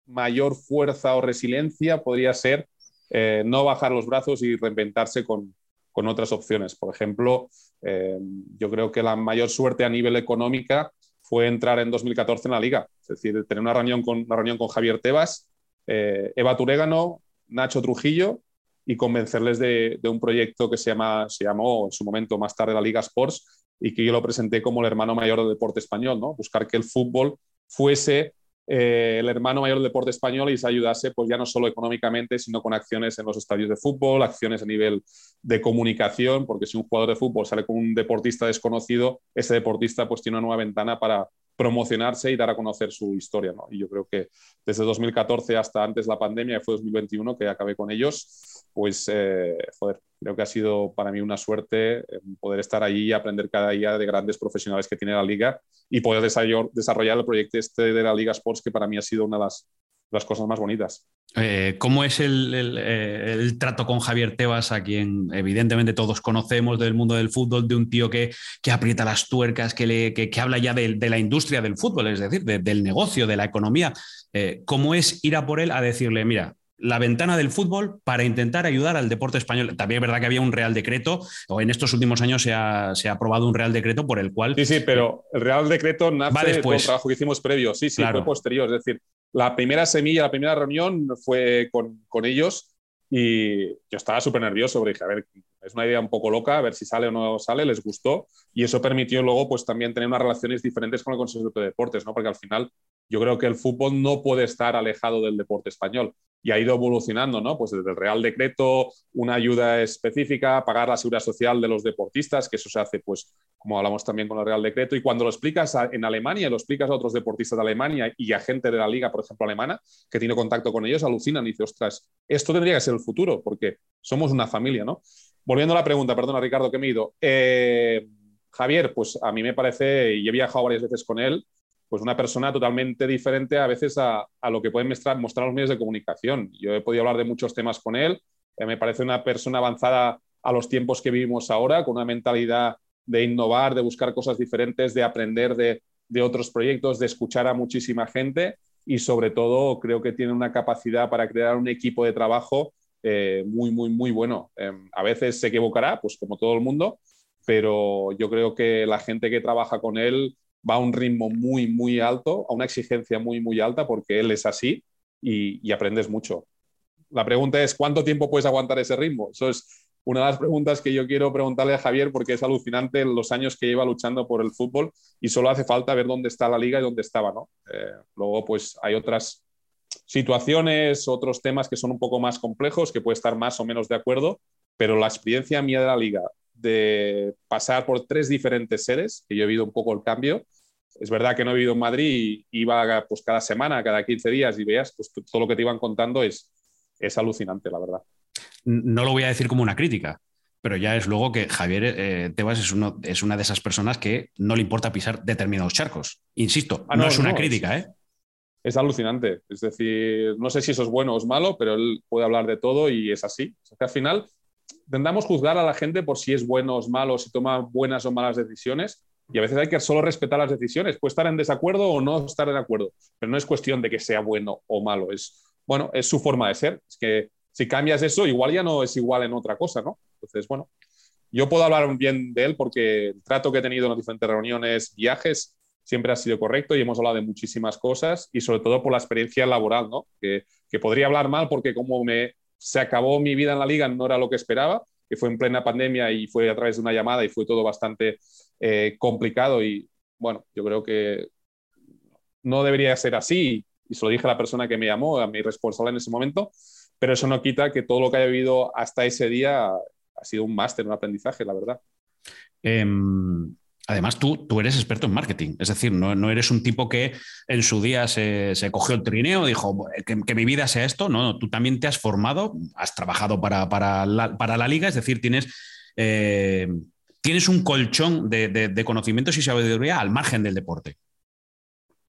mayor fuerza o resiliencia podría ser eh, no bajar los brazos y reinventarse con, con otras opciones. Por ejemplo, eh, yo creo que la mayor suerte a nivel económica fue entrar en 2014 en la liga, es decir, tener una reunión con, una reunión con Javier Tebas, eh, Eva Turégano, Nacho Trujillo y convencerles de, un proyecto que se, llama, se llamó en su momento más tarde la Liga Sports y que yo lo presenté como el hermano mayor del deporte español, ¿no? buscar que el fútbol fuese eh, el hermano mayor del deporte español y se ayudase, pues ya no solo económicamente, sino con acciones en los estadios de fútbol, acciones a nivel de comunicación, porque si un jugador de fútbol sale con un deportista desconocido, ese deportista pues tiene una nueva ventana para promocionarse y dar a conocer su historia. ¿no? Y yo creo que desde 2014 hasta antes la pandemia, que fue 2021, que acabé con ellos, pues, eh, joder, creo que ha sido para mí una suerte poder estar allí y aprender cada día de grandes profesionales que tiene la liga y poder desarrollar el proyecto este de la Liga Sports, que para mí ha sido una de las cosas más bonitas. Eh, ¿Cómo es el, eh, el, trato con Javier Tebas, a quien evidentemente todos conocemos del mundo del fútbol, de un tío que, que aprieta las tuercas, que, le, que, habla ya de, la industria del fútbol, es decir, de, del negocio, de la economía? Eh, ¿Cómo es ir a por él a decirle, mira, la ventana del fútbol para intentar ayudar al deporte español. También es verdad que había un Real Decreto, o en estos últimos años se ha, se ha aprobado un Real Decreto por el cual... Sí, sí, pero el Real Decreto nace después. del trabajo que hicimos previo. Sí, sí, claro. fue posterior. Es decir, la primera semilla, la primera reunión fue con, con ellos y yo estaba súper nervioso, porque dije, a ver, es una idea un poco loca, a ver si sale o no sale, les gustó. Y eso permitió luego pues también tener unas relaciones diferentes con el Consejo de Deportes, ¿no? Porque al final yo creo que el fútbol no puede estar alejado del deporte español y ha ido evolucionando, ¿no? Pues desde el Real Decreto, una ayuda específica, pagar la seguridad social de los deportistas, que eso se hace, pues, como hablamos también con el Real Decreto, y cuando lo explicas en Alemania, lo explicas a otros deportistas de Alemania y a gente de la liga, por ejemplo, alemana, que tiene contacto con ellos, alucinan y dicen, ostras, esto tendría que ser el futuro, porque somos una familia, ¿no? Volviendo a la pregunta, perdona, Ricardo, que me he ido. Eh, Javier, pues a mí me parece, y he viajado varias veces con él, pues una persona totalmente diferente a veces a, a lo que pueden mostrar, mostrar, los medios de comunicación. Yo he podido hablar de muchos temas con él, eh, me parece una persona avanzada a los tiempos que vivimos ahora, con una mentalidad de innovar, de buscar cosas diferentes, de aprender de, de otros proyectos, de escuchar a muchísima gente y sobre todo creo que tiene una capacidad para crear un equipo de trabajo eh, muy, muy, muy bueno. Eh, a veces se equivocará, pues como todo el mundo, pero yo creo que la gente que trabaja con él va a un ritmo muy, muy alto, a una exigencia muy, muy alta, porque él es así y, aprendes mucho. La pregunta es, ¿cuánto tiempo puedes aguantar ese ritmo? Eso es una de las preguntas que yo quiero preguntarle a Javier, porque es alucinante los años que lleva luchando por el fútbol y solo hace falta ver dónde está la liga y dónde estaba, ¿no? Eh, luego, pues hay otras situaciones, otros temas que son un poco más complejos, que puede estar más o menos de acuerdo, pero la experiencia mía de la liga, de pasar por tres diferentes sedes, que yo he vivido un poco el cambio. Es verdad que no he vivido en Madrid, iba pues cada semana, cada 15 días y veas, pues todo lo que te iban contando es, es alucinante, la verdad. No lo voy a decir como una crítica, pero ya es luego que Javier eh, Tebas es, uno, es una de esas personas que no le importa pisar determinados charcos. Insisto, ah, no, no, es una no, crítica, es, ¿eh? Es alucinante. Es decir, no sé si eso es bueno o es malo, pero él puede hablar de todo y es así. O sea, que al final tendamos juzgar a la gente por si es bueno o malo, si toma buenas o malas decisiones, Y a veces hay que solo respetar las decisiones. Puede estar en desacuerdo o no estar de acuerdo, pero no es cuestión de que sea bueno o malo. Es, bueno, es su forma de ser. Es que si cambias eso, igual ya no es igual en otra cosa, ¿no? Entonces, bueno, yo puedo hablar bien de él porque el trato que he tenido en las diferentes reuniones, viajes, siempre ha sido correcto y hemos hablado de muchísimas cosas y sobre todo por la experiencia laboral, ¿no? Que, que podría hablar mal porque como me, se acabó mi vida en la liga no era lo que esperaba, que fue en plena pandemia y fue a través de una llamada y fue todo bastante eh, complicado y bueno, yo creo que no debería ser así y se lo dije a la persona que me llamó, a mi responsable en ese momento, pero eso no quita que todo lo que haya vivido hasta ese día ha sido un máster, un aprendizaje, la verdad. Em, además, tú, tú eres experto en marketing, es decir, no, eres un tipo que en su día se, cogió el trineo, dijo que, mi vida sea esto, no, tú también te has formado, has trabajado para, la, liga, es decir, tienes... Eh, tienes un colchón de, de conocimientos y sabiduría al margen del deporte.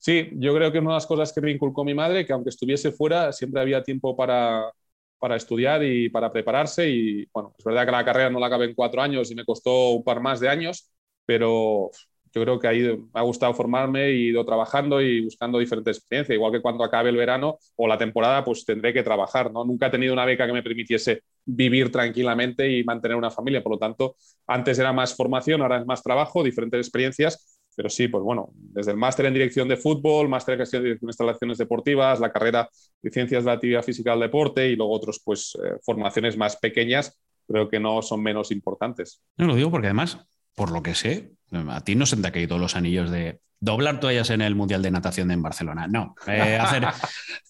Sí, yo creo que una de las cosas que me inculcó mi madre, que aunque estuviese fuera, siempre había tiempo para, para estudiar y para prepararse. Y bueno, es verdad que la carrera no la acabé en cuatro años y me costó un par más de años, pero yo creo que ahí me ha gustado formarme y he ido trabajando y buscando diferentes experiencias. Igual que cuando acabe el verano o la temporada, pues tendré que trabajar. ¿no? Nunca he tenido una beca que me permitiese vivir tranquilamente y mantener una familia. Por lo tanto, antes era más formación, ahora es más trabajo, diferentes experiencias pero sí, pues bueno, desde el máster en dirección de fútbol, máster en gestión de instalaciones deportivas, la carrera de ciencias de la actividad física del deporte y luego otros, pues, eh, formaciones más pequeñas, creo que no son menos importantes. No lo digo porque además, por lo que sé, a ti no se te han caído los anillos de doblar toallas en el Mundial de Natación en Barcelona. No, eh, hacer...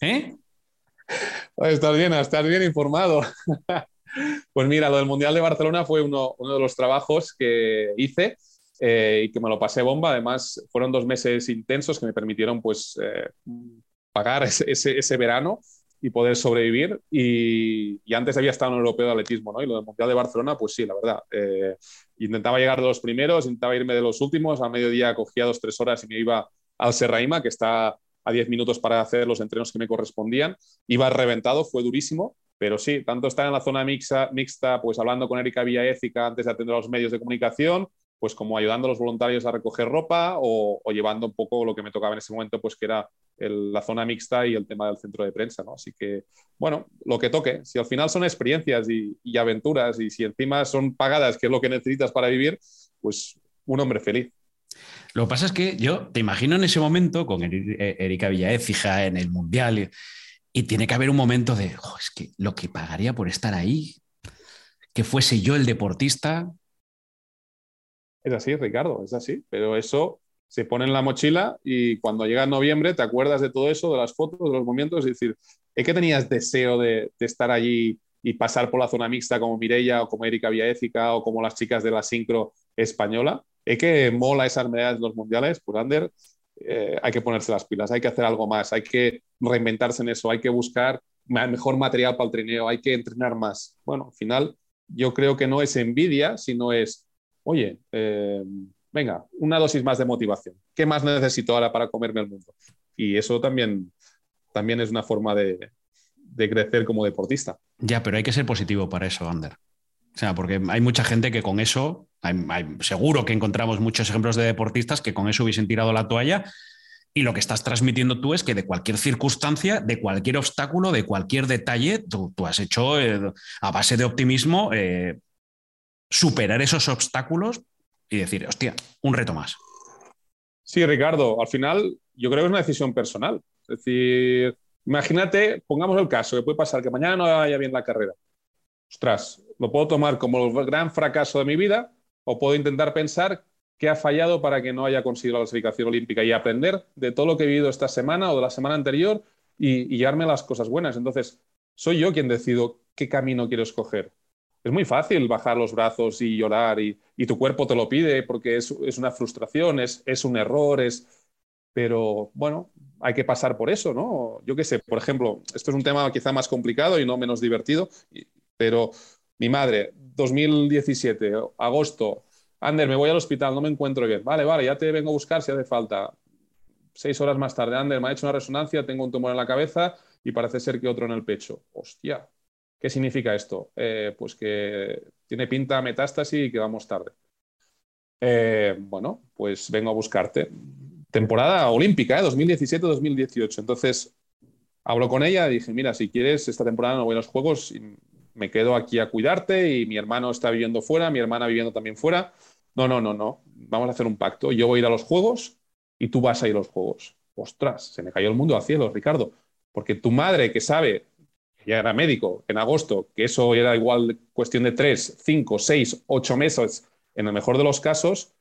¿eh? Estás bien, estás bien informado. pues mira, lo del Mundial de Barcelona fue uno, uno de los trabajos que hice eh, y que me lo pasé bomba. Además, fueron dos meses intensos que me permitieron pues, eh, pagar ese, ese, verano y poder sobrevivir. Y, y, antes había estado en el europeo de atletismo, ¿no? Y lo del Mundial de Barcelona, pues sí, la verdad. Eh, intentaba llegar de los primeros, intentaba irme de los últimos. A mediodía cogía dos, tres horas y me iba al Serraima, que está a diez minutos para hacer los entrenos que me correspondían. Iba reventado, fue durísimo, pero sí, tanto estar en la zona mixta, mixta pues hablando con Erika Villaécica antes de atender a los medios de comunicación, pues como ayudando a los voluntarios a recoger ropa o, llevando un poco lo que me tocaba en ese momento, pues que era la zona mixta y el tema del centro de prensa. Así que, bueno, lo que toque. Si al final son experiencias y, aventuras y si encima son pagadas, que es lo que necesitas para vivir, pues un hombre feliz. Lo que pasa es que yo te imagino en ese momento con eh, Erika Villaécija en el Mundial y, tiene que haber un momento de, es que lo que pagaría por estar ahí, que fuese yo el deportista, es así, Ricardo, es así. Pero eso se pone en la mochila y cuando llega noviembre te acuerdas de todo eso, de las fotos, de los movimientos, y decir, ¿es que tenías deseo de, estar allí y pasar por la zona mixta como Mireia o como Erika Villaécica o como las chicas de la sincro española? ¿Es que mola esas medallas de los mundiales? Pues Ander, eh, hay que ponerse las pilas, hay que hacer algo más, hay que reinventarse en eso, hay que buscar mejor material para el trineo, hay que entrenar más. Bueno, al final yo creo que no es envidia, sino es oye, eh, venga, una dosis más de motivación. ¿Qué más necesito ahora para comerme el mundo? Y eso también, también es una forma de, crecer como deportista. Ya, pero hay que ser positivo para eso, Ander. O sea, porque hay mucha gente que con eso, seguro que encontramos muchos ejemplos de deportistas que con eso hubiesen tirado la toalla. Y lo que estás transmitiendo tú es que de cualquier circunstancia, de cualquier obstáculo, de cualquier detalle, tú, has hecho eh, a base de optimismo eh, superar esos obstáculos y decir, hostia, un reto más. Sí, Ricardo, al final yo creo que es una decisión personal. Es decir, imagínate, pongamos el caso, que puede pasar que mañana no vaya bien la carrera. Ostras, lo puedo tomar como el gran fracaso de mi vida o puedo intentar pensar qué ha fallado para que no haya conseguido la clasificación olímpica y aprender de todo lo que he vivido esta semana o de la semana anterior y, y llevarme las cosas buenas. Entonces, soy yo quien decido qué camino quiero escoger es muy fácil bajar los brazos y llorar y, tu cuerpo te lo pide porque es, una frustración, es, un error, es... Pero bueno, hay que pasar por eso, ¿no? Yo qué sé, por ejemplo, esto es un tema quizá más complicado y no menos divertido, pero mi madre, 2017, agosto, Ander, me voy al hospital, no me encuentro bien. Vale, vale, ya te vengo a buscar si hace falta. Seis horas más tarde, Ander, me ha hecho una resonancia, tengo un tumor en la cabeza y parece ser que otro en el pecho. Hostia, ¿Qué significa esto? Eh, pues que tiene pinta metástasis y que vamos tarde. eh, bueno, pues vengo a buscarte. Temporada olímpica, ¿eh? 2017-2018. Entonces, hablo con ella, dije, mira, si quieres, esta temporada no voy a los Juegos, me quedo aquí a cuidarte y mi hermano está viviendo fuera, mi hermana viviendo también fuera. No, no, no, no, vamos a hacer un pacto. Yo voy a ir a los Juegos y tú vas a ir a los Juegos. Ostras, se me cayó el mundo al cielo, Ricardo. Porque tu madre, que sabe, ya era médico, en agosto, que eso era igual cuestión de tres, cinco, seis, ocho meses, en el mejor de los casos,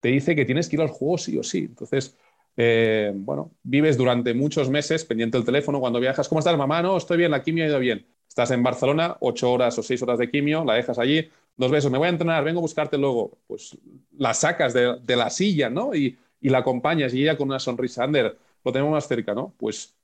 te dice que tienes que ir al juego sí o sí. Entonces, eh, bueno, vives durante muchos meses pendiente del teléfono cuando viajas. ¿Cómo estás, mamá? No, estoy bien, la quimio ha ido bien. Estás en Barcelona, ocho horas o seis horas de quimio, la dejas allí, dos besos, me voy a entrenar, vengo a buscarte luego. Pues la sacas de, la silla, ¿no? Y, y, la acompañas y ella con una sonrisa. Ander, lo tenemos más cerca, ¿no? Pues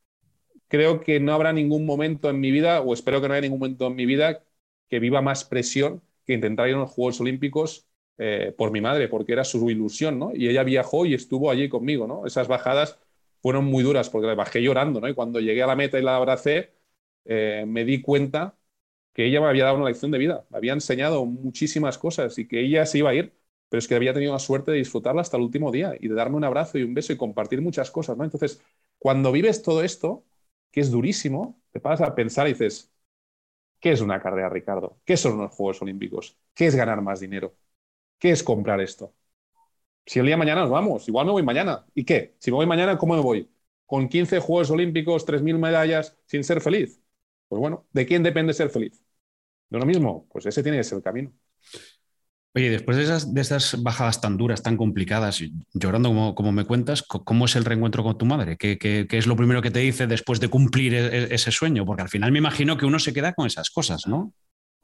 creo que no habrá ningún momento en mi vida, o espero que no haya ningún momento en mi vida, que viva más presión que intentar ir a los Juegos Olímpicos eh, por mi madre, porque era su ilusión, ¿no? Y ella viajó y estuvo allí conmigo, ¿no? Esas bajadas fueron muy duras porque la bajé llorando, ¿no? Y cuando llegué a la meta y la abracé, eh, me di cuenta que ella me había dado una lección de vida, me había enseñado muchísimas cosas y que ella se iba a ir, pero es que había tenido la suerte de disfrutarla hasta el último día y de darme un abrazo y un beso y compartir muchas cosas, ¿no? Entonces, cuando vives todo esto, que es durísimo, te pasas a pensar y dices, ¿qué es una carrera, Ricardo? ¿Qué son los Juegos Olímpicos? ¿Qué es ganar más dinero? ¿Qué es comprar esto? Si el día de mañana nos vamos, igual me voy mañana. ¿Y qué? Si me voy mañana, ¿cómo me voy? ¿Con 15 Juegos Olímpicos, 3.000 medallas, sin ser feliz? Pues bueno, ¿de quién depende ser feliz? ¿De lo mismo? Pues ese tiene que ser el camino. Oye, después de esas, de bajadas tan duras, tan complicadas, llorando como, me cuentas, ¿cómo es el reencuentro con tu madre? ¿Qué, ¿Qué, qué, es lo primero que te dice después de cumplir e, e, ese sueño? Porque al final me imagino que uno se queda con esas cosas, ¿no?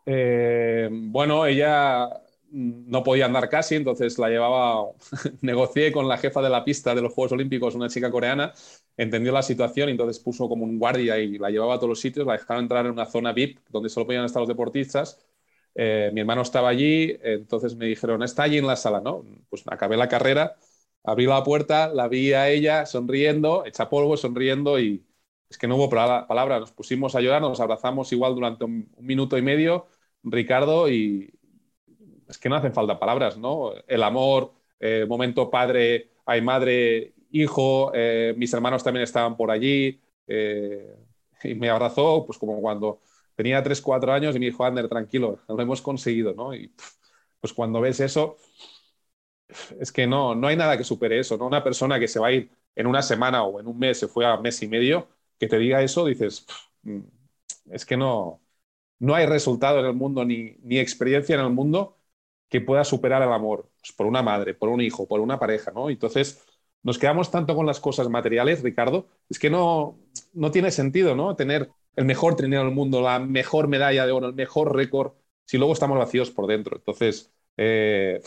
Eh, bueno, ella no podía andar casi, entonces la llevaba, negocié con la jefa de la pista de los Juegos Olímpicos, una chica coreana, entendió la situación y entonces puso como un guardia y la llevaba a todos los sitios, la dejaron entrar en una zona VIP donde solo podían estar los deportistas. Eh, mi hermano estaba allí, entonces me dijeron, está allí en la sala, ¿no? Pues acabé la carrera, abrí la puerta, la vi a ella sonriendo, hecha polvo, sonriendo y es que no hubo palabra, nos pusimos a llorar, nos abrazamos igual durante un minuto y medio, Ricardo, y, es que no hacen falta palabras, ¿no? El amor, eh, momento padre, hay madre, hijo, eh, mis hermanos también estaban por allí eh, y me abrazó, pues como cuando tenía 3, 4 años y me dijo, Ander, tranquilo, lo hemos conseguido, ¿no? Y pues cuando ves eso, es que no, no hay nada que supere eso, ¿no? Una persona que se va a ir en una semana o en un mes, se fue a mes y medio, que te diga eso, dices, mm, es que no, no hay resultado en el mundo ni, ni experiencia en el mundo que pueda superar el amor pues, por una madre, por un hijo, por una pareja, ¿no? Entonces, nos quedamos tanto con las cosas materiales, Ricardo, es que no, no tiene sentido, ¿no? Tener el mejor trineo del mundo, la mejor medalla de oro, el mejor récord, si luego estamos vacíos por dentro. Entonces, eh,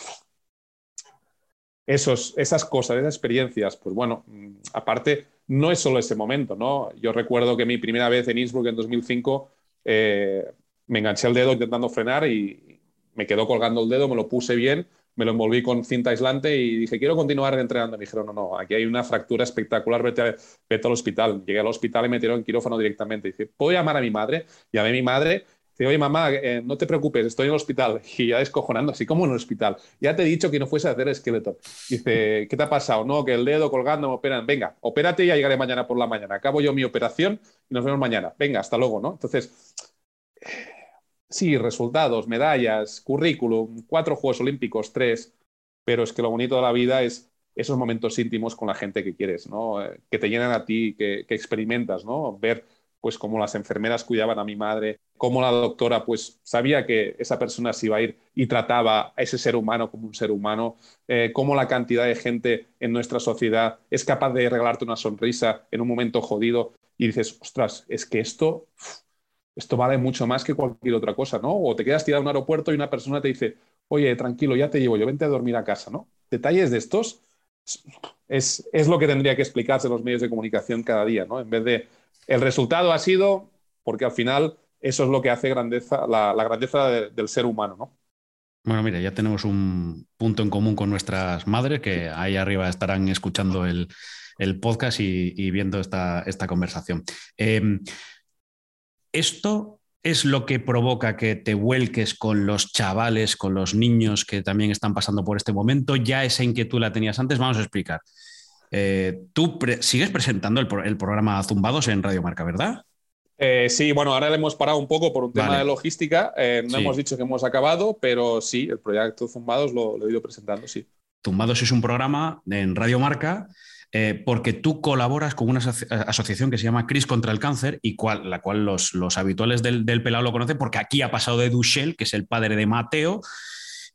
esos, esas cosas, esas experiencias, pues bueno, aparte, no es solo ese momento, ¿no? Yo recuerdo que mi primera vez en Innsbruck en 2005 eh, me enganché el dedo intentando frenar y, me quedó colgando el dedo, me lo puse bien, me lo envolví con cinta aislante y dije, quiero continuar entrenando. Me dijeron, no, no, aquí hay una fractura espectacular, vete, al hospital. Llegué al hospital y me tiró en quirófano directamente. Dice, ¿puedo llamar a mi madre? Llamé a mi madre. Dice, oye, mamá, eh, no te preocupes, estoy en el hospital. Y ya descojonando, así como en el hospital. Ya te he dicho que no fuese a hacer esqueleto. Dice, ¿qué te ha pasado? No, que el dedo colgando me operan. Venga, opérate y ya llegaré mañana por la mañana. Acabo yo mi operación y nos vemos mañana. Venga, hasta luego, ¿no? Entonces sí, resultados, medallas, currículum, cuatro Juegos Olímpicos, tres, pero es que lo bonito de la vida es esos momentos íntimos con la gente que quieres, ¿no? Eh, que te llenan a ti, que, experimentas, ¿no? Ver pues cómo las enfermeras cuidaban a mi madre, cómo la doctora pues sabía que esa persona se iba a ir y trataba a ese ser humano como un ser humano, eh, cómo la cantidad de gente en nuestra sociedad es capaz de regalarte una sonrisa en un momento jodido y dices, ostras, es que esto esto vale mucho más que cualquier otra cosa, ¿no? O te quedas tirado en un aeropuerto y una persona te dice, oye, tranquilo, ya te llevo yo, vente a dormir a casa, ¿no? Detalles de estos es, lo que tendría que explicarse en los medios de comunicación cada día, ¿no? En vez de, el resultado ha sido, porque al final eso es lo que hace grandeza, la, grandeza del ser humano, ¿no? Bueno, mira, ya tenemos un punto en común con nuestras madres que ahí arriba estarán escuchando el, podcast y, viendo esta, esta conversación. Em, esto es lo que provoca que te vuelques con los chavales, con los niños que también están pasando por este momento? ¿Ya esa inquietud la tenías antes? Vamos a explicar. Eh, tú sigues presentando el, programa Zumbados en Radio Marca, ¿verdad? Eh, sí, bueno, ahora le hemos parado un poco por un tema de logística. Eh, no hemos dicho que hemos acabado, pero sí, el proyecto Zumbados lo, lo he ido presentando, sí. Zumbados es un programa en Radio Marca eh, porque tú colaboras con una asociación que se llama CRIS contra el cáncer y la cual los, habituales del, del, pelado lo conocen porque aquí ha pasado de Duchel, que es el padre de Mateo,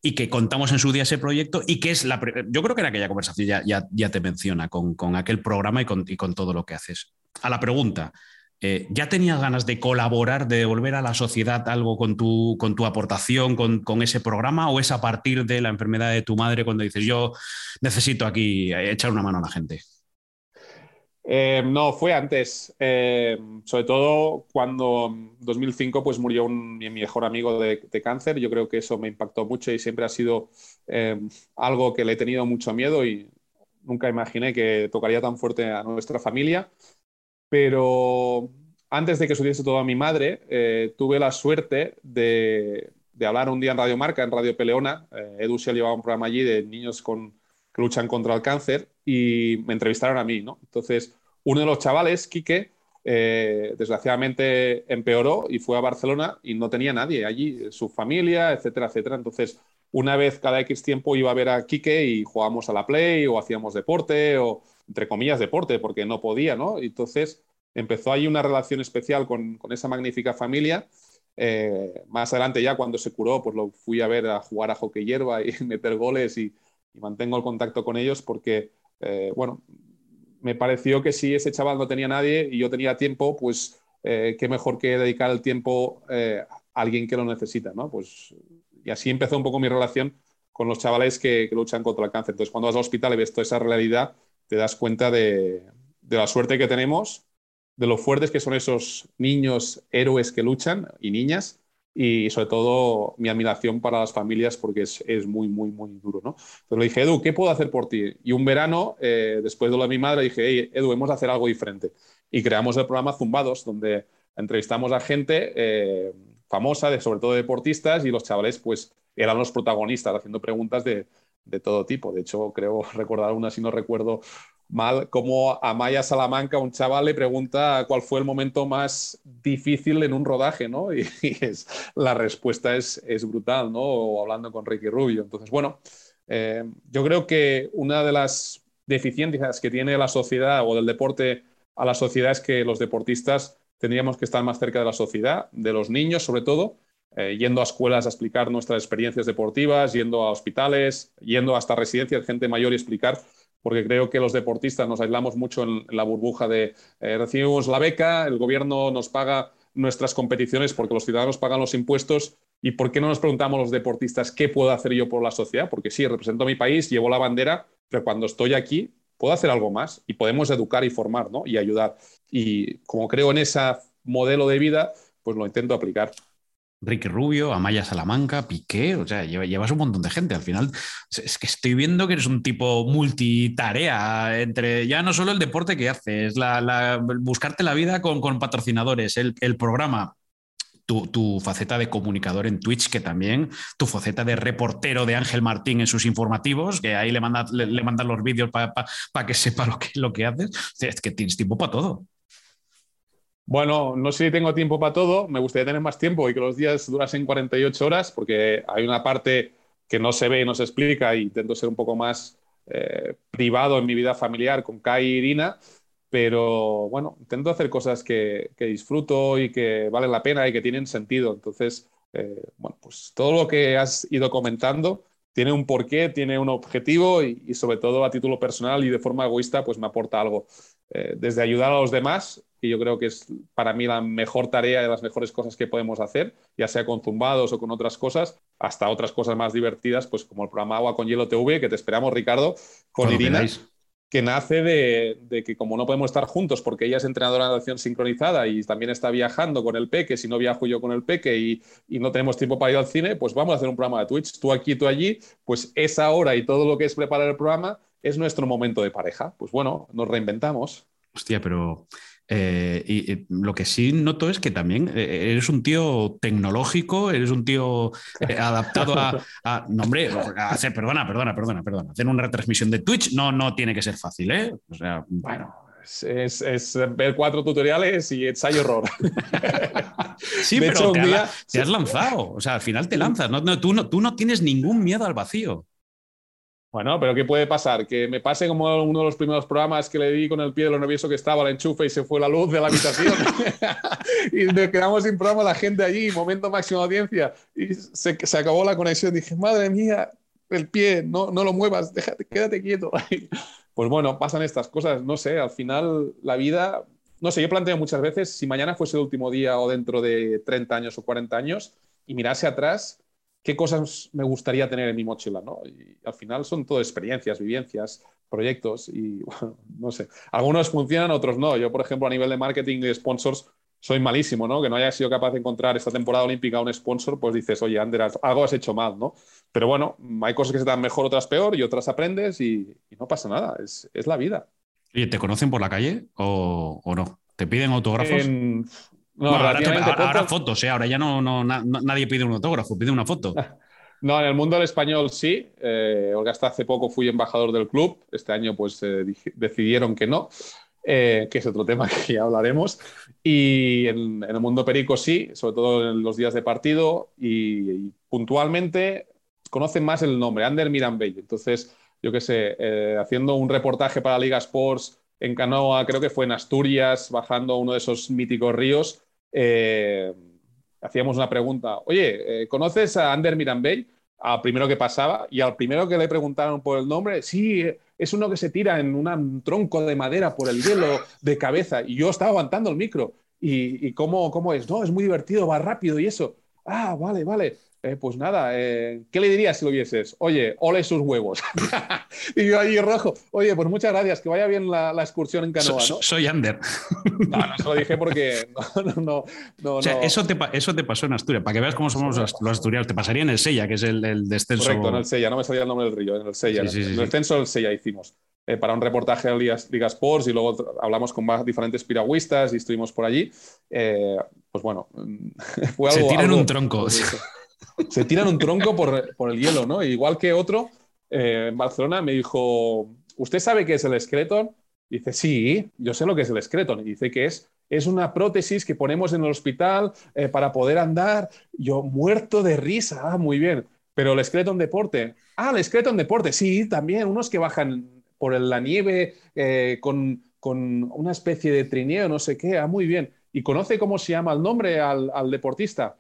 y que contamos en su día ese proyecto y que es la... Yo creo que en aquella conversación ya, ya, te menciona con, aquel programa y con, y con todo lo que haces. A la pregunta, eh, ¿Ya tenías ganas de colaborar, de devolver a la sociedad algo con tu, con tu aportación, con, ese programa? ¿O es a partir de la enfermedad de tu madre cuando dices, yo necesito aquí echar una mano a la gente? Eh, no, fue antes. Eh, sobre todo cuando en 2005 pues, murió mi mejor amigo de, cáncer. Yo creo que eso me impactó mucho y siempre ha sido algo que le he tenido mucho miedo y nunca imaginé que tocaría tan fuerte a nuestra familia. Pero antes de que subiese todo a mi madre, eh, tuve la suerte de, hablar un día en Radio Marca, en Radio Peleona. Eh, llevaba un programa allí de niños con, que luchan contra el cáncer y me entrevistaron a mí. ¿no? Entonces, uno de los chavales, Quique, eh, desgraciadamente empeoró y fue a Barcelona y no tenía nadie allí, su familia, etcétera, etcétera. Entonces, una vez cada X tiempo iba a ver a Quique y jugábamos a la Play o hacíamos deporte o entre comillas, deporte, porque no podía, ¿no? Entonces empezó ahí una relación especial con, esa magnífica familia. Eh, más adelante ya cuando se curó, pues lo fui a ver a jugar a hockey hierba y meter goles y, mantengo el contacto con ellos porque, eh, bueno, me pareció que si ese chaval no tenía nadie y yo tenía tiempo, pues eh, qué mejor que dedicar el tiempo a alguien que lo necesita, ¿no? Pues, y así empezó un poco mi relación con los chavales que, que luchan contra el cáncer. Entonces, cuando vas al hospital y ves toda esa realidad, te das cuenta de, la suerte que tenemos, de lo fuertes que son esos niños héroes que luchan y niñas, y sobre todo mi admiración para las familias porque es, muy, muy, muy duro. ¿no? Entonces le dije, Edu, ¿qué puedo hacer por ti? Y un verano, eh, después de lo de mi madre, dije, hey, Edu, hemos de hacer algo diferente. Y creamos el programa Zumbados, donde entrevistamos a gente eh, famosa, de, sobre todo deportistas, y los chavales pues eran los protagonistas haciendo preguntas de, de todo tipo. De hecho, creo recordar una, si no recuerdo mal, como a Maya Salamanca, un chaval le pregunta cuál fue el momento más difícil en un rodaje, ¿no? Y, la respuesta es, es, brutal, ¿no? O hablando con Ricky Rubio. Entonces, bueno, eh, yo creo que una de las deficiencias que tiene la sociedad o del deporte a la sociedad es que los deportistas tendríamos que estar más cerca de la sociedad, de los niños sobre todo, eh, yendo a escuelas a explicar nuestras experiencias deportivas, yendo a hospitales, yendo hasta residencias de gente mayor y explicar, porque creo que los deportistas nos aislamos mucho en, la burbuja de eh, recibimos la beca, el gobierno nos paga nuestras competiciones porque los ciudadanos pagan los impuestos y por qué no nos preguntamos los deportistas qué puedo hacer yo por la sociedad, porque sí, represento a mi país, llevo la bandera, pero cuando estoy aquí puedo hacer algo más y podemos educar y formar ¿no? y ayudar. Y como creo en ese modelo de vida, pues lo intento aplicar. Ricky Rubio, Amaya Salamanca, Piqué, o sea, llevas un montón de gente. Al final, es que estoy viendo que eres un tipo multitarea entre ya no solo el deporte que haces, la, buscarte la vida con, patrocinadores, el, programa, tu, faceta de comunicador en Twitch, que también, tu faceta de reportero de Ángel Martín en sus informativos, que ahí le mandan le, mandan los vídeos para que sepa lo que, lo que haces. Es que tienes tiempo para todo. Bueno, no sé si tengo tiempo para todo, me gustaría tener más tiempo y que los días durasen 48 horas, porque hay una parte que no se ve y no se explica y intento ser un poco más eh, privado en mi vida familiar con Kai y Irina, pero bueno, intento hacer cosas que, disfruto y que valen la pena y que tienen sentido. Entonces, eh, bueno, pues todo lo que has ido comentando tiene un porqué, tiene un objetivo y, sobre todo a título personal y de forma egoísta, pues me aporta algo. Eh, desde ayudar a los demás que yo creo que es para mí la mejor tarea de las mejores cosas que podemos hacer, ya sea con zumbados o con otras cosas, hasta otras cosas más divertidas, pues como el programa Agua con Hielo TV, que te esperamos, Ricardo, con Irina, que nace de, que como no podemos estar juntos porque ella es entrenadora de natación sincronizada y también está viajando con el peque, si no viajo yo con el peque y, y no tenemos tiempo para ir al cine, pues vamos a hacer un programa de Twitch, tú aquí, tú allí, pues esa hora y todo lo que es preparar el programa es nuestro momento de pareja. Pues bueno, nos reinventamos. Hostia, pero eh, y, lo que sí noto es que también eh, eres un tío tecnológico, eres un tío eh, adaptado a, No, hombre, hacer, perdona, perdona, perdona, perdona. Hacer una retransmisión de Twitch no, no tiene que ser fácil, ¿eh? O sea, bueno. Es, es, ver cuatro tutoriales y ensayo error. sí, pero te, has lanzado. O sea, al final te lanzas. tú, no, tú no tienes ningún miedo al vacío. Bueno, pero ¿qué puede pasar? Que me pase como uno de los primeros programas que le di con el pie de lo nervioso que estaba al enchufe y se fue la luz de la habitación. y nos quedamos sin programa la gente allí, momento máximo de audiencia. Y se, se, acabó la conexión. Dije, madre mía, el pie, no, no lo muevas, déjate, quédate quieto. pues bueno, pasan estas cosas. No sé, al final la vida, no sé, yo planteo muchas veces, si mañana fuese el último día o dentro de 30 años o 40 años y mirase atrás, qué cosas me gustaría tener en mi mochila, ¿no? Y al final son todo experiencias, vivencias, proyectos y, bueno, no sé, algunos funcionan, otros no. Yo, por ejemplo, a nivel de marketing y sponsors, soy malísimo, ¿no? Que no haya sido capaz de encontrar esta temporada olímpica un sponsor, pues dices, oye, Ander, algo has hecho mal, ¿no? Pero bueno, hay cosas que se dan mejor, otras peor y otras aprendes y, no pasa nada, es, es, la vida. ¿Y te conocen por la calle o, o no? ¿Te piden autógrafos? No, ahora, fotos, ¿eh? ahora ya no, no, nadie pide un autógrafo, pide una foto. No, en el mundo del español sí. Eh, hasta hace poco fui embajador del club. Este año pues eh, decidieron que no, eh, que es otro tema que ya hablaremos. Y en, el mundo perico sí, sobre todo en los días de partido. Y, puntualmente conocen más el nombre, Ander Mirambey. Entonces, yo qué sé, eh, haciendo un reportaje para Liga Sports en canoa, creo que fue en Asturias, bajando uno de esos míticos ríos eh, hacíamos una pregunta, oye, eh, ¿conoces a Ander Mirambey? Al primero que pasaba y al primero que le preguntaron por el nombre, sí, es uno que se tira en un tronco de madera por el hielo de cabeza y yo estaba aguantando el micro. ¿Y, y cómo, cómo es? No, es muy divertido, va rápido y eso. Ah, vale, vale. Eh, pues nada, eh, ¿qué le dirías si lo vieses? Oye, ole sus huevos. y yo ahí rojo, oye, pues muchas gracias, que vaya bien la, excursión en canoa. soy Ander. no, no se lo dije porque no, no, o sea, Eso, te, eso te pasó en Asturias, para que veas cómo somos los, asturianos. Te pasaría en el Sella, que es el, el descenso. Correcto, en el Sella, no me salía el nombre del río, en el Sella. en el descenso del Sella hicimos. Eh, para un reportaje de Liga, Sports y luego hablamos con diferentes piragüistas y estuvimos por allí. pues bueno, fue algo. Se tiran un tronco se tiran un tronco por, el hielo, ¿no? Igual que otro eh, en Barcelona me dijo, ¿usted sabe qué es el Skeleton? dice, sí, yo sé lo que es el Skeleton. Y dice que es, es una prótesis que ponemos en el hospital eh, para poder andar. Yo muerto de risa, ah, muy bien. Pero el Skeleton Deporte, ah, el Skeleton Deporte, sí, también, unos que bajan por la nieve eh, con, una especie de trineo, no sé qué, ah, muy bien. ¿Y conoce cómo se llama el nombre al, al deportista?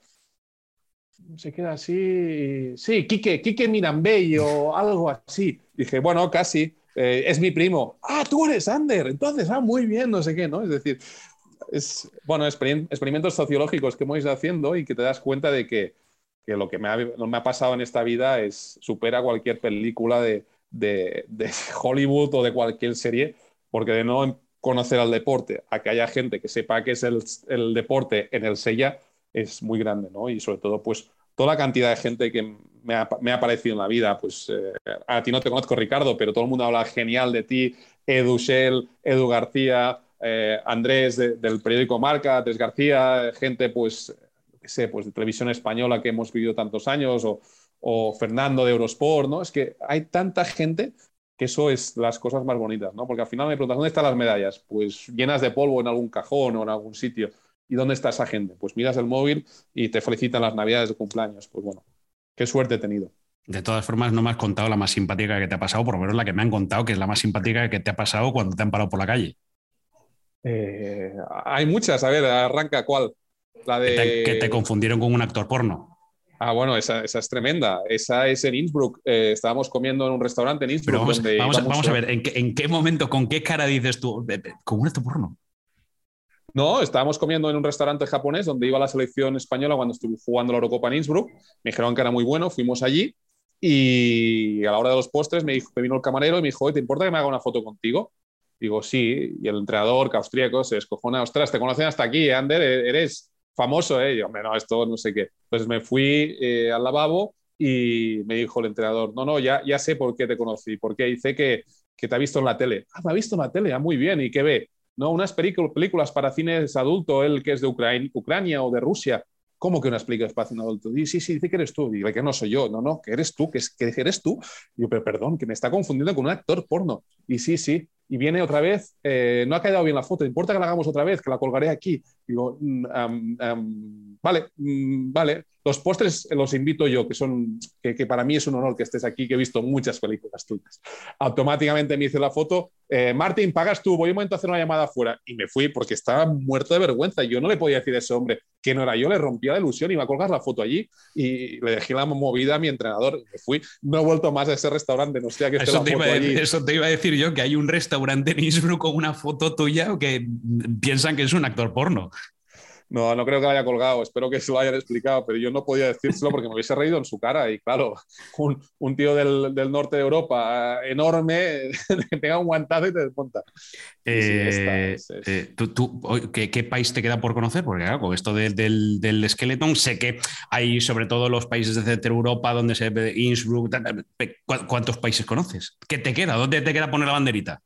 Se queda así. Sí, Quique, Quique Mirambey o algo así. Dije, bueno, casi. Eh, es mi primo. Ah, tú eres Ander. Entonces, ah, muy bien, no sé qué, ¿no? Es decir, es, bueno, experimentos sociológicos que hemos ido haciendo y que te das cuenta de que, que lo que me ha, me ha, pasado en esta vida es supera cualquier película de, de, de Hollywood o de cualquier serie, porque de no conocer al deporte a que haya gente que sepa que es el, el deporte en el sella es muy grande, ¿no? Y sobre todo, pues, toda la cantidad de gente que me ha, me ha parecido en la vida, pues eh, a ti no te conozco Ricardo, pero todo el mundo habla genial de ti, Edu Shell, Edu García, eh, Andrés del periódico Marca, Andrés García, gente pues, qué sé, pues de televisión española que hemos vivido tantos años, o, o, Fernando de Eurosport, ¿no? Es que hay tanta gente que eso es las cosas más bonitas, ¿no? Porque al final me preguntas, ¿dónde están las medallas? Pues llenas de polvo en algún cajón o en algún sitio. ¿Y dónde está esa gente? Pues miras el móvil y te felicitan las navidades de cumpleaños. Pues bueno, qué suerte he tenido. De todas formas, no me has contado la más simpática que te ha pasado, por lo menos la que me han contado, que es la más simpática que te ha pasado cuando te han parado por la calle. Eh, hay muchas, a ver, arranca cuál. La de... que, te, confundieron con un actor porno. Ah, bueno, esa, es tremenda. Esa es en Innsbruck. Eh, estábamos comiendo en un restaurante en Innsbruck. vamos, a ver, ¿en qué, ¿en qué, momento, con qué cara dices tú, con un actor porno? No, estábamos comiendo en un restaurante japonés donde iba la selección española cuando estuve jugando la Eurocopa en Innsbruck. Me dijeron que era muy bueno, fuimos allí y a la hora de los postres me, dijo, me vino el camarero y me dijo, ¿te importa que me haga una foto contigo? Digo, sí. Y el entrenador, que austríaco, se escojona, ostras, te conocen hasta aquí, ¿eh, Ander, e-, eres famoso, ¿eh? Y yo, hombre, no, esto no sé qué. Entonces me fui eh, al lavabo y me dijo el entrenador, no, no, ya, ya sé por qué te conocí, porque dice que, que te ha visto en la tele. Ah, me ha visto en la tele, ah, muy bien, ¿y qué ve? ¿No? Unas películas para cines adulto, él que es de Ucrania, o de Rusia. ¿Cómo que unas películas para cine adulto? Y sí, sí, dice que eres tú. Y que no soy yo. No, no, que eres tú, que, es, que eres tú. Y yo, pero perdón, que me está confundiendo con un actor porno. Y sí, sí. Y viene otra vez, eh, no ha quedado bien la foto, ¿importa que la hagamos otra vez? Que la colgaré aquí. Digo, um, vale, um, vale. Los postres los invito yo, que son que, que, para mí es un honor que estés aquí, que he visto muchas películas tuyas. Automáticamente me hice la foto. Eh, Martín, pagas tú, voy un momento a hacer una llamada afuera. Y me fui porque estaba muerto de vergüenza. Yo no le podía decir a ese hombre que no era yo, le rompía la ilusión, iba a colgar la foto allí y le dejé la movida a mi entrenador. Me fui, no he vuelto más a ese restaurante, no sé a qué eso, te iba allí. eso te iba a decir yo, que hay un restaurante en Innsbruck con una foto tuya que piensan que es un actor porno. No, no creo que haya colgado, espero que se lo hayan explicado, pero yo no podía decírselo porque me hubiese reído en su cara. Y claro, un, un tío del, del, norte de Europa enorme te pega un guantazo y te desmonta. Eh, sí, eh, ¿tú, tú, ¿qué, ¿qué, país te queda por conocer? Porque claro, con esto de, del, del Skeleton, sé que hay sobre todo los países de Centro Europa donde se ve Innsbruck. ¿Cuántos países conoces? ¿Qué te queda? ¿Dónde te queda poner la banderita?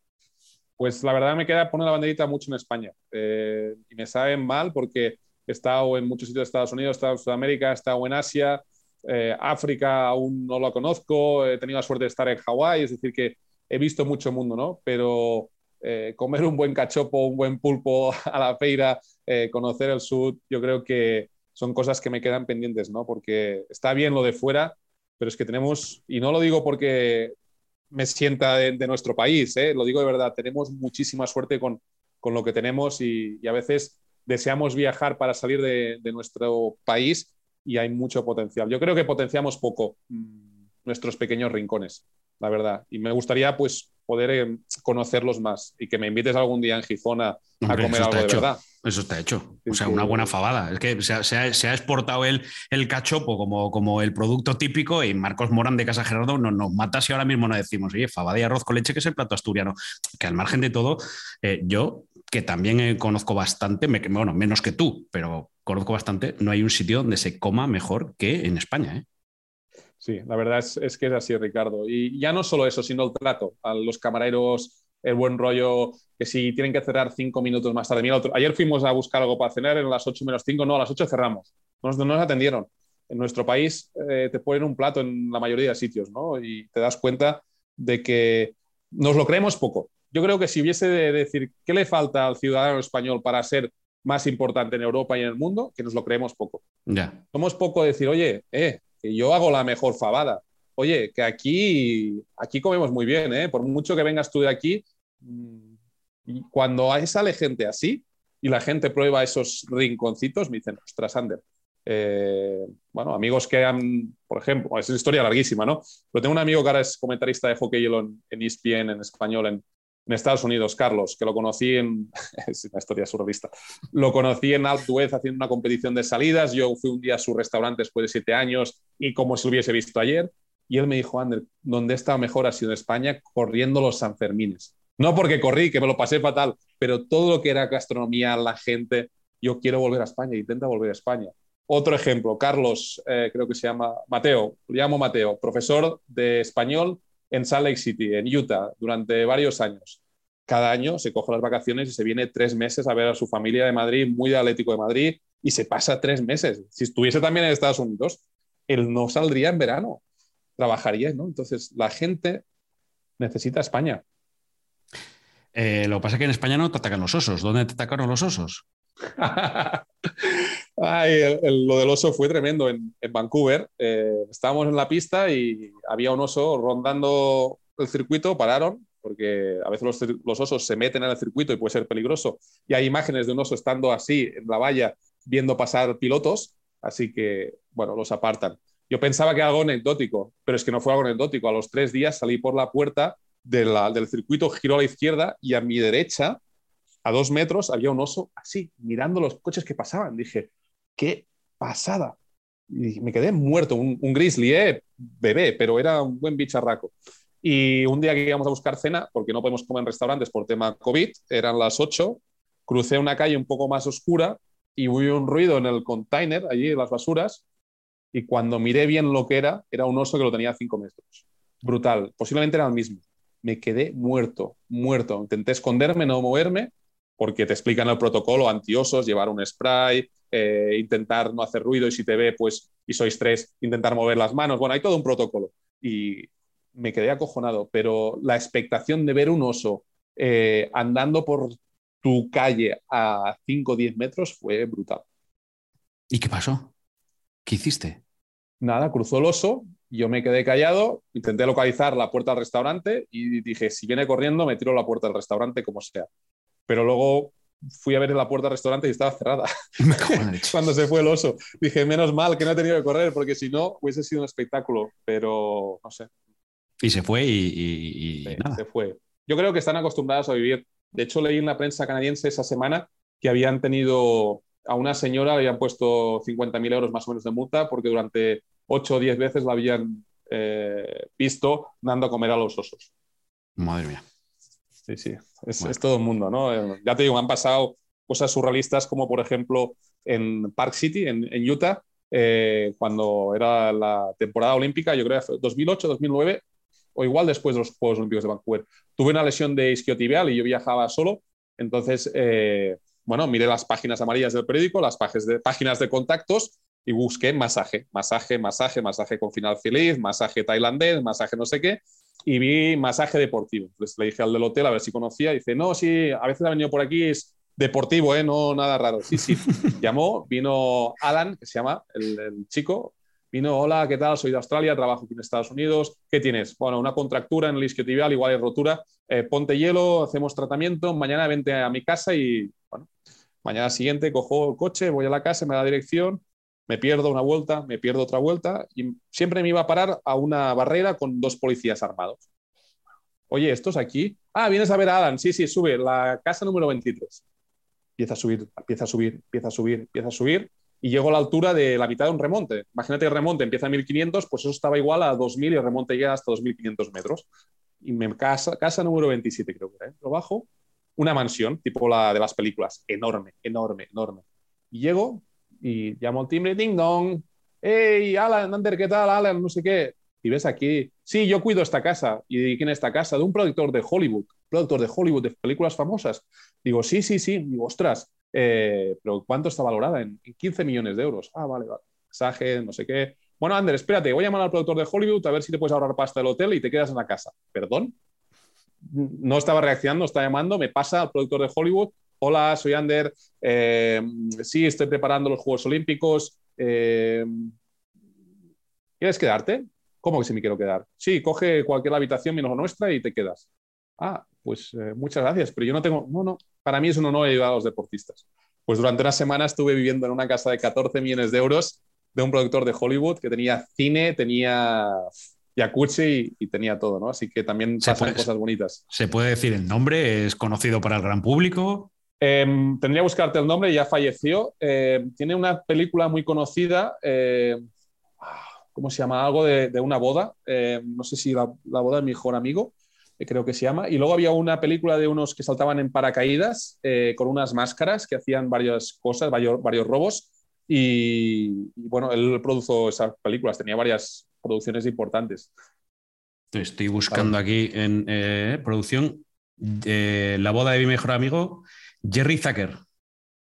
Pues la verdad me queda poner la banderita mucho en España. Eh, y me saben mal porque he estado en muchos sitios de Estados Unidos, he estado en Sudamérica, he estado en Asia, eh, África aún no lo conozco, he tenido la suerte de estar en Hawái, es decir, que he visto mucho mundo, ¿no? Pero eh, comer un buen cachopo, un buen pulpo a la feira, eh, conocer el sur, yo creo que son cosas que me quedan pendientes, ¿no? Porque está bien lo de fuera, pero es que tenemos, y no lo digo porque me sienta de, nuestro país, ¿eh? lo digo de verdad, tenemos muchísima suerte con, con lo que tenemos y, a veces deseamos viajar para salir de, de, nuestro país y hay mucho potencial. Yo creo que potenciamos poco mmm, nuestros pequeños rincones, la verdad, y me gustaría pues poder eh, conocerlos más y que me invites algún día en Gijón a, a comer algo de hecho. verdad. Eso está hecho. O sea, una buena fabada. Es que se ha, se ha, se ha exportado el, el, cachopo como, como el producto típico y Marcos Morán de Casa Gerardo nos, nos mata si ahora mismo no decimos, oye, fabada y arroz con leche, que es el plato asturiano. Que al margen de todo, eh, yo, que también eh, conozco bastante, me, bueno, menos que tú, pero conozco bastante, no hay un sitio donde se coma mejor que en España. ¿eh? Sí, la verdad es, es, que es así, Ricardo. Y ya no solo eso, sino el trato a los camareros, el buen rollo, que si tienen que cerrar cinco minutos más tarde. Mira, otro, ayer fuimos a buscar algo para cenar, en las 8 menos 5, no, a las 8 cerramos. No nos, no nos atendieron. En nuestro país eh, te ponen un plato en la mayoría de sitios, ¿no? Y te das cuenta de que nos lo creemos poco. Yo creo que si hubiese de decir qué le falta al ciudadano español para ser más importante en Europa y en el mundo, que nos lo creemos poco. Yeah. Somos poco decir, oye, eh, que yo hago la mejor fabada. Oye, que aquí, aquí comemos muy bien, ¿eh? por mucho que vengas tú de aquí, y cuando sale gente así y la gente prueba esos rinconcitos, me dicen, ostras, Ander, eh, bueno, amigos que han, por ejemplo, es una historia larguísima, ¿no? Pero tengo un amigo que ahora es comentarista de hockey en, en ESPN, en español, en, en, Estados Unidos, Carlos, que lo conocí en, es una historia surrealista, lo conocí en Alp d'Huez haciendo una competición de salidas, yo fui un día a su restaurante después de siete años y como si lo hubiese visto ayer, y él me dijo, Ander, donde está mejor ha sido en España corriendo los Sanfermines. No porque corrí, que me lo pasé fatal, pero todo lo que era gastronomía, la gente, yo quiero volver a España, intenta volver a España. Otro ejemplo, Carlos, eh, creo que se llama Mateo, lo llamo Mateo, profesor de español en Salt Lake City, en Utah, durante varios años. Cada año se coge las vacaciones y se viene tres meses a ver a su familia de Madrid, muy de Atlético de Madrid, y se pasa tres meses. Si estuviese también en Estados Unidos, él no saldría en verano, trabajaría, ¿no? Entonces, la gente necesita España. Eh, lo que pasa es que en España no te atacan los osos. ¿Dónde te atacaron los osos? Ay, el, el, lo del oso fue tremendo en, en Vancouver. Eh, estábamos en la pista y había un oso rondando el circuito, pararon, porque a veces los, los, osos se meten en el circuito y puede ser peligroso. Y hay imágenes de un oso estando así en la valla viendo pasar pilotos, así que, bueno, los apartan. Yo pensaba que era algo anecdótico, pero es que no fue algo anecdótico. A los tres días salí por la puerta de la, del circuito, giró a la izquierda y a mi derecha, a dos metros, había un oso así, mirando los coches que pasaban. Dije, qué pasada. Y me quedé muerto, un, grizzly, eh, bebé, pero era un buen bicharraco. Y un día que íbamos a buscar cena, porque no podemos comer en restaurantes por tema COVID, eran las 8, crucé una calle un poco más oscura y hubo un ruido en el container, allí en las basuras, y cuando miré bien lo que era, era un oso que lo tenía a 5 metros. Brutal, posiblemente era el mismo me quedé muerto, muerto. Intenté esconderme, no moverme, porque te explican el protocolo antiosos, llevar un spray, eh, intentar no hacer ruido y si te ve, pues, y sois tres, intentar mover las manos. Bueno, hay todo un protocolo. Y me quedé acojonado, pero la expectación de ver un oso eh, andando por tu calle a 5 o 10 metros fue brutal. ¿Y qué pasó? ¿Qué hiciste? Nada, cruzó el oso, yo me quedé callado, intenté localizar la puerta del restaurante y dije, si viene corriendo, me tiro la puerta del restaurante como sea. Pero luego fui a ver la puerta del restaurante y estaba cerrada. Cuando se fue el oso. Dije, menos mal que no he tenido que correr, porque si no, hubiese sido un espectáculo. Pero no sé. Y se fue y, Se fue. Yo creo que están acostumbrados a vivir. De hecho, leí en la prensa canadiense esa semana que habían tenido a una señora, le habían puesto 50.000 euros más o menos de multa porque durante 8 o 10 veces la habían eh, visto dando a comer a los osos. Madre mía. Sí, sí, es, todo el mundo, ¿no? Eh, ya te digo, han pasado cosas surrealistas como por ejemplo en Park City, en, Utah, eh, cuando era la temporada olímpica, yo creo que 2008, 2009, o igual después de los Juegos Olímpicos de Vancouver. Tuve una lesión de isquiotibial y yo viajaba solo, entonces, eh, bueno, miré las páginas amarillas del periódico, las páginas de, páginas de contactos y busqué masaje, masaje, masaje, masaje con final feliz, masaje tailandés, masaje no sé qué, y vi masaje deportivo. Entonces le dije al del hotel a ver si conocía. Dice, no, sí, a veces ha venido por aquí, es deportivo, ¿eh? no nada raro. Sí, sí. Llamó, vino Alan, que se llama el, chico. Vino, hola, ¿qué tal? Soy de Australia, trabajo aquí en Estados Unidos. ¿Qué tienes? Bueno, una contractura en el isquiotibial, igual es rotura. Eh, ponte hielo, hacemos tratamiento. Mañana vente a mi casa y, bueno, mañana siguiente cojo el coche, voy a la casa, me da dirección me pierdo una vuelta, me pierdo otra vuelta y siempre me iba a parar a una barrera con dos policías armados. Oye, ¿estos aquí? Ah, vienes a ver a Alan. Sí, sí, sube, la casa número 23. Empieza a subir, empieza a subir, empieza a subir, empieza a subir y llego a la altura de la mitad de un remonte. Imagínate que el remonte empieza a 1500, pues eso estaba igual a 2000 y el remonte llega hasta 2500 metros. Y me casa, casa número 27, creo que. ¿eh? Lo bajo, una mansión, tipo la de las películas, enorme, enorme, enorme. Y llego, y llamo al timbre, ding dong, hey, Alan, Ander, ¿qué tal, Alan? No sé qué. Y ves aquí, sí, yo cuido esta casa. ¿Y quién es esta casa? De un productor de Hollywood, productor de Hollywood, de películas famosas. Digo, sí, sí, sí. Digo, ostras, eh, pero ¿cuánto está valorada? En, 15 millones de euros. Ah, vale, vale. Mensaje, no sé qué. Bueno, Ander, espérate, voy a llamar al productor de Hollywood a ver si te puedes ahorrar pasta del hotel y te quedas en la casa. ¿Perdón? No estaba reaccionando, está llamando, me pasa al productor de Hollywood hola, soy Ander, eh, sí, estoy preparando los Juegos Olímpicos. Eh, ¿Quieres quedarte? ¿Cómo que si me quiero quedar? Sí, coge cualquier habitación menos la nuestra y te quedas. Ah, pues eh, muchas gracias, pero yo no tengo, no, no, para mí es un honor ayudar a los deportistas. Pues durante una semana estuve viviendo en una casa de 14 millones de euros de un productor de Hollywood que tenía cine, tenía jacuzzi y, tenía todo, ¿no? Así que también pasan cosas bonitas. ¿Se puede decir el nombre? ¿Es conocido para el gran público? Em, tendría que buscarte el nombre, ya falleció. Em, tiene una película muy conocida, em, ¿cómo se llama? Algo de, una boda. no sé si la, boda de mi mejor amigo, eh, creo que se llama. Y luego había una película de unos que saltaban en paracaídas eh, con unas máscaras que hacían varias cosas, varios, varios robos. Y, bueno, él produjo esas películas, tenía varias producciones importantes. Estoy buscando aquí en eh, producción La boda de mi mejor amigo Jerry Zucker.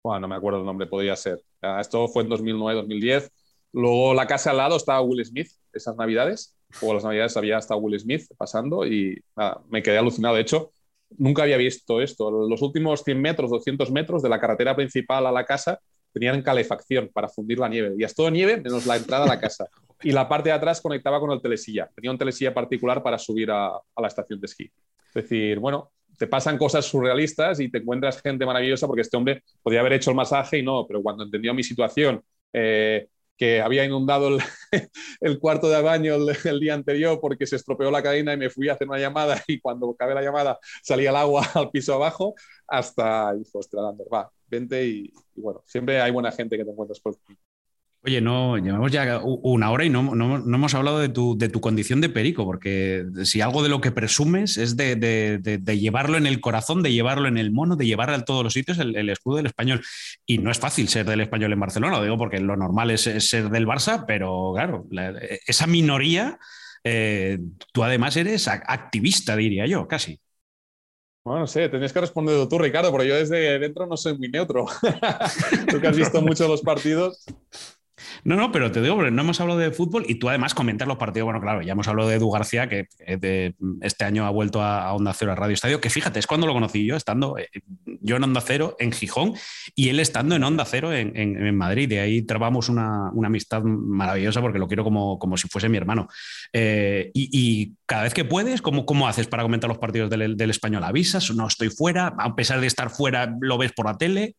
Bueno, no me acuerdo el nombre, podría ser. Esto fue en 2009, 2010. Luego la casa al lado estaba Will Smith, esas navidades. O las navidades había hasta Will Smith pasando y me quedé alucinado. De hecho, nunca había visto esto. Los últimos 100 metros, 200 metros de la carretera principal a la casa tenían calefacción para fundir la nieve. Y es todo nieve menos la entrada a la casa. Y la parte de atrás conectaba con el telesilla. Tenía un telesilla particular para subir a, a la estación de esquí. Es decir, bueno, te pasan cosas surrealistas y te encuentras gente maravillosa porque este hombre podía haber hecho el masaje y no, pero cuando entendió mi situación, eh, que había inundado el, cuarto de baño el, día anterior porque se estropeó la cadena y me fui a hacer una llamada y cuando acabé la llamada salía el agua al piso abajo, hasta ostras, va, vente y, y, bueno, siempre hay buena gente que te encuentras por Oye, no, llevamos ya una hora y no, hemos hablado de tu, de tu, condición de perico, porque si algo de lo que presumes es de, llevarlo en el corazón, de llevarlo en el mono, de llevar a todos los sitios el, escudo del español. Y no es fácil ser del español en Barcelona, lo digo porque lo normal es, ser del Barça, pero claro, esa minoría, eh, tú además eres activista, diría yo, casi. Bueno, no sé, tenías que responder tú, Ricardo, porque yo desde dentro no soy muy neutro. tú que has visto mucho los partidos. No, no, pero te digo, no hemos hablado de fútbol y tú además comentas los partidos. Bueno, claro, ya hemos hablado de Edu García, que este año ha vuelto a, Onda Cero, a Radio Estadio, que fíjate, es cuando lo conocí yo, estando eh, yo en Onda Cero en Gijón y él estando en Onda Cero en, Madrid. De ahí trabamos una, amistad maravillosa porque lo quiero como, como si fuese mi hermano. Eh, y, cada vez que puedes, ¿cómo, ¿cómo haces para comentar los partidos del, del español? ¿Avisas? ¿No estoy fuera? A pesar de estar fuera, ¿lo ves por la tele?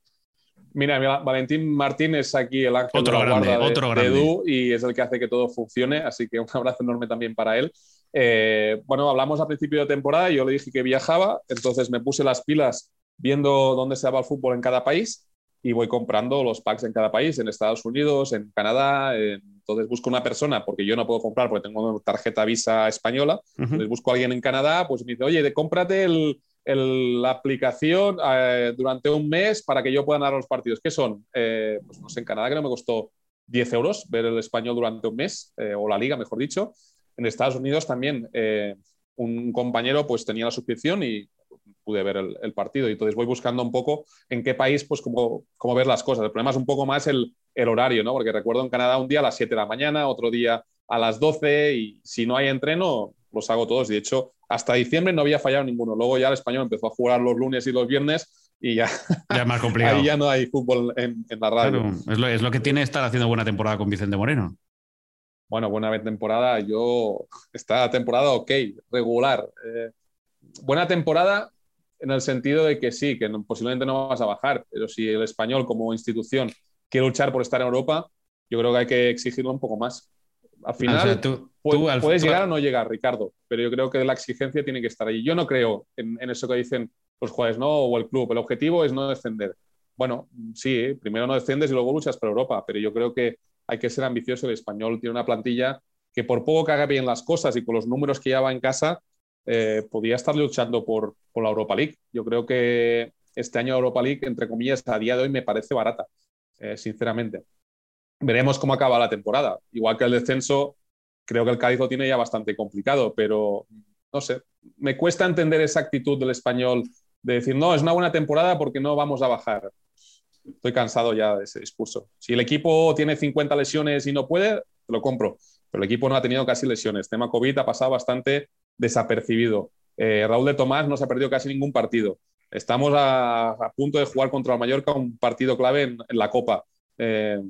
Mira, Valentín Martín es aquí el ángel otro de otro Edu y es el que hace que todo funcione, así que un abrazo enorme también para él. Eh, bueno, hablamos a principio de temporada y yo le dije que viajaba, entonces me puse las pilas viendo dónde se daba el fútbol en cada país y voy comprando los packs en cada país, en Estados Unidos, en Canadá. entonces busco una persona, porque yo no puedo comprar porque tengo tarjeta Visa española. Entonces busco a alguien en Canadá, pues me dice, oye, cómprate el, la aplicación eh, durante un mes para que yo pueda dar los partidos. ¿Qué son? Eh, pues no sé, en Canadá que no me costó 10 euros ver el español durante un mes, eh, o la liga, mejor dicho. En Estados Unidos también un compañero pues tenía la suscripción y pude ver el, partido. Y entonces voy buscando un poco en qué país, pues cómo, cómo ver las cosas. El problema es un poco más el, el horario, ¿no? Porque recuerdo en Canadá un día a las 7 de la mañana, otro día a las 12 y si no hay entreno, los hago todos. De hecho, hasta diciembre no había fallado ninguno. Luego ya el español empezó a jugar los lunes y los viernes y ya, ya más complicado. ahí ya no hay fútbol en, la radio. es, lo, que tiene estar haciendo buena temporada con Vicente Moreno. Bueno, buena temporada. Yo, esta temporada, ok, regular. Eh, buena temporada en el sentido de que sí, que posiblemente no vas a bajar, pero si el español como institución quiere luchar por estar en Europa, yo creo que hay que exigirlo un poco más. Al final, tú, puedes, llegar o no llegar, Ricardo, pero yo creo que la exigencia tiene que estar ahí. Yo no creo en, eso que dicen los jugadores, ¿no? O el club. El objetivo es no descender. Bueno, sí, primero no descendes y luego luchas por Europa, pero yo creo que hay que ser ambicioso. El español tiene una plantilla que por poco que haga bien las cosas y con los números que lleva en casa, eh, podría estar luchando por, por, la Europa League. Yo creo que este año Europa League, entre comillas, a día de hoy me parece barata, eh, sinceramente veremos cómo acaba la temporada. Igual que el descenso, creo que el Cádiz lo tiene ya bastante complicado, pero no sé, me cuesta entender esa actitud del español de decir, no, es una buena temporada porque no vamos a bajar. Estoy cansado ya de ese discurso. Si el equipo tiene 50 lesiones y no puede, te lo compro. Pero el equipo no ha tenido casi lesiones. El tema COVID ha pasado bastante desapercibido. Eh, Raúl de Tomás no se ha perdido casi ningún partido. Estamos a, punto de jugar contra el Mallorca un partido clave en, la Copa. Eh,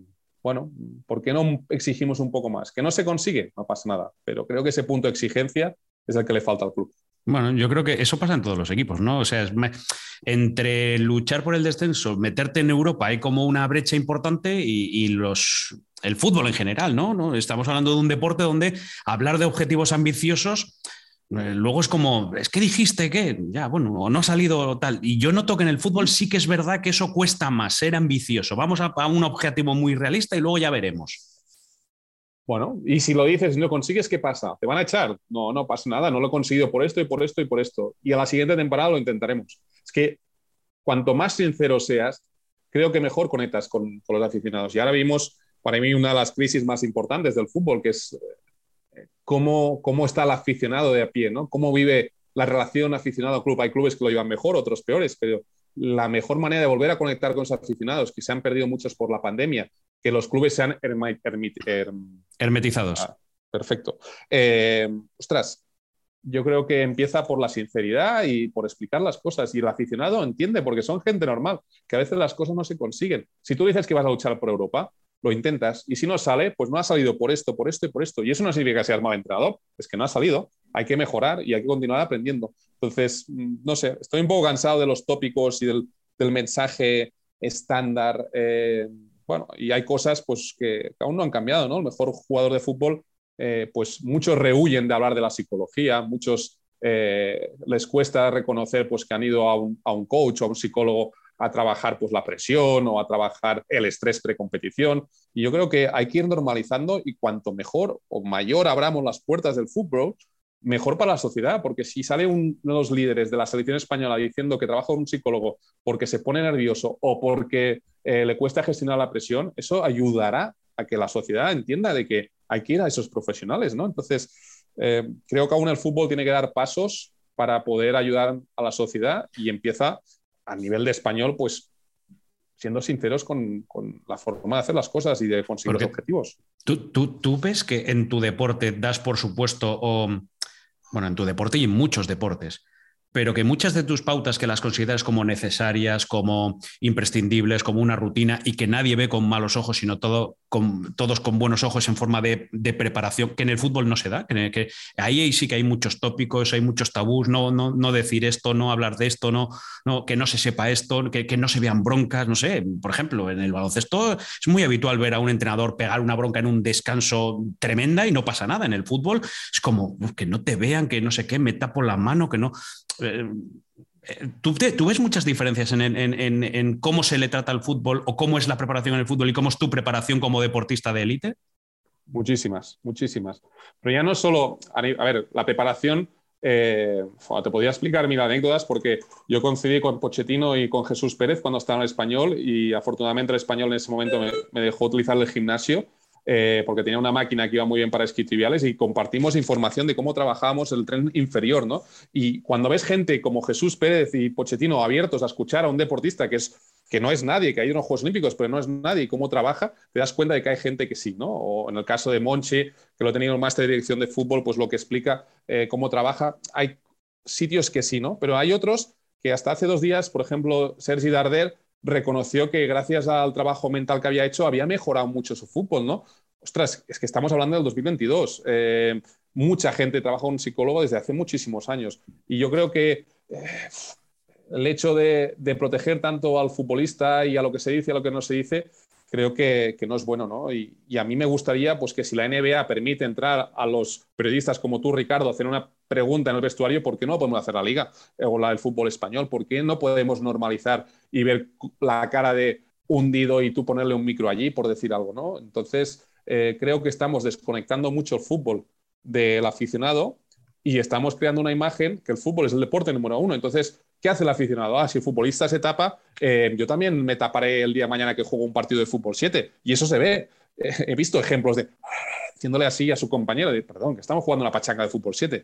bueno, ¿por qué no exigimos un poco más? Que no se consigue, no pasa nada, pero creo que ese punto de exigencia es el que le falta al club. Bueno, yo creo que eso pasa en todos los equipos, ¿no? O sea, entre luchar por el descenso, meterte en Europa, hay como una brecha importante y, los, el fútbol en general, ¿no? ¿no? Estamos hablando de un deporte donde hablar de objetivos ambiciosos luego es como, es que dijiste que, ya, bueno, o no ha salido tal. Y yo noto que en el fútbol sí que es verdad que eso cuesta más, ser ambicioso. Vamos a, un objetivo muy realista y luego ya veremos. Bueno, y si lo dices y no consigues, ¿qué pasa? ¿Te van a echar? No, no pasa nada, no lo he conseguido por esto y por esto y por esto. Y a la siguiente temporada lo intentaremos. Es que cuanto más sincero seas, creo que mejor conectas con, con los aficionados. Y ahora vimos, para mí, una de las crisis más importantes del fútbol, que es cómo, cómo está el aficionado de a pie, ¿no? Cómo vive la relación aficionado-club. Hay clubes que lo llevan mejor, otros peores, pero la mejor manera de volver a conectar con esos aficionados, que se han perdido muchos por la pandemia, que los clubes sean hermetizados. Ah, perfecto. Eh, ostras, yo creo que empieza por la sinceridad y por explicar las cosas. Y el aficionado entiende, porque son gente normal, que a veces las cosas no se consiguen. Si tú dices que vas a luchar por Europa, lo intentas. Y si no sale, pues no ha salido por esto, por esto y por esto. Y eso no significa que seas mal entrenador, es que no ha salido. Hay que mejorar y hay que continuar aprendiendo. Entonces, mm, no sé, estoy un poco cansado de los tópicos y del, mensaje estándar. Eh, bueno, y hay cosas pues, que aún no han cambiado, ¿no? El mejor jugador de fútbol, eh, pues muchos rehuyen de hablar de la psicología, muchos eh, les cuesta reconocer pues, que han ido a un, a un coach o a un psicólogo a trabajar pues, la presión o a trabajar el estrés precompetición. Y yo creo que hay que ir normalizando y cuanto mejor o mayor abramos las puertas del fútbol, mejor para la sociedad, porque si sale uno de los líderes de la selección española diciendo que trabaja con un psicólogo porque se pone nervioso o porque eh, le cuesta gestionar la presión, eso ayudará a que la sociedad entienda de que hay que ir a esos profesionales, ¿no? Entonces, eh, creo que aún el fútbol tiene que dar pasos para poder ayudar a la sociedad y empieza a nivel de español, pues siendo sinceros con, la forma de hacer las cosas y de conseguir los objetivos. ¿tú, tú, tú ves que en tu deporte das por supuesto, o, bueno, en tu deporte y en muchos deportes, pero que muchas de tus pautas que las consideras como necesarias, como imprescindibles, como una rutina y que nadie ve con malos ojos, sino todos con buenos ojos en forma de, preparación, que en el fútbol no se da, ahí sí que hay muchos tópicos, hay muchos tabús, no, no, no decir esto, no hablar de esto, no, no, que no se sepa esto, que, que no se vean broncas, no sé, por ejemplo, en el baloncesto es muy habitual ver a un entrenador pegar una bronca en un descanso tremenda y no pasa nada. En el fútbol es como que no te vean, que no sé qué, me tapo la mano, que no. Eh, ¿Tú, ves muchas diferencias en, cómo se le trata al fútbol o cómo es la preparación en el fútbol y cómo es tu preparación como deportista de élite? Muchísimas, muchísimas. Pero ya no solo, a ver, la preparación, eh, te podría explicar mil anécdotas porque yo coincidí con Pochettino y con Jesús Pérez cuando estaba en español y afortunadamente el español en ese momento me dejó utilizar el gimnasio eh, porque tenía una máquina que iba muy bien para esquitriviales y compartimos información de cómo trabajábamos el tren inferior, ¿no? Y cuando ves gente como Jesús Pérez y Pochettino abiertos a escuchar a un deportista que es que no es nadie, que hay unos Juegos Olímpicos, pero no es nadie, y cómo trabaja, te das cuenta de que hay gente que sí, ¿no? O en el caso de Monchi, que lo tenía en el máster de dirección de fútbol, pues lo que explica eh, cómo trabaja, hay sitios que sí, ¿no? Pero hay otros que hasta hace dos días, por ejemplo, Sergi Darder reconoció que gracias al trabajo mental que había hecho había mejorado mucho su fútbol, ¿no? Ostras, es que estamos hablando del 2022. Eh, mucha gente trabaja con un psicólogo desde hace muchísimos años. Y yo creo que eh, el hecho de, proteger tanto al futbolista y a lo que se dice y a lo que no se dice, creo que, no es bueno, ¿no? Y, y, a mí me gustaría pues, que si la NBA permite entrar a los periodistas como tú, Ricardo, hacer una pregunta en el vestuario, ¿por qué no podemos hacer la liga o la del fútbol español? ¿Por qué no podemos normalizar y ver la cara de hundido y tú ponerle un micro allí, por decir algo, ¿no? Entonces, eh, creo que estamos desconectando mucho el fútbol del aficionado y estamos creando una imagen que el fútbol es el deporte número uno. Entonces, ¿qué hace el aficionado? Ah, si el futbolista se tapa, eh, yo también me taparé el día de mañana que juego un partido de fútbol 7. Y eso se ve. he visto ejemplos de haciéndole así a su compañero, de, perdón, que estamos jugando una pachanga de fútbol 7.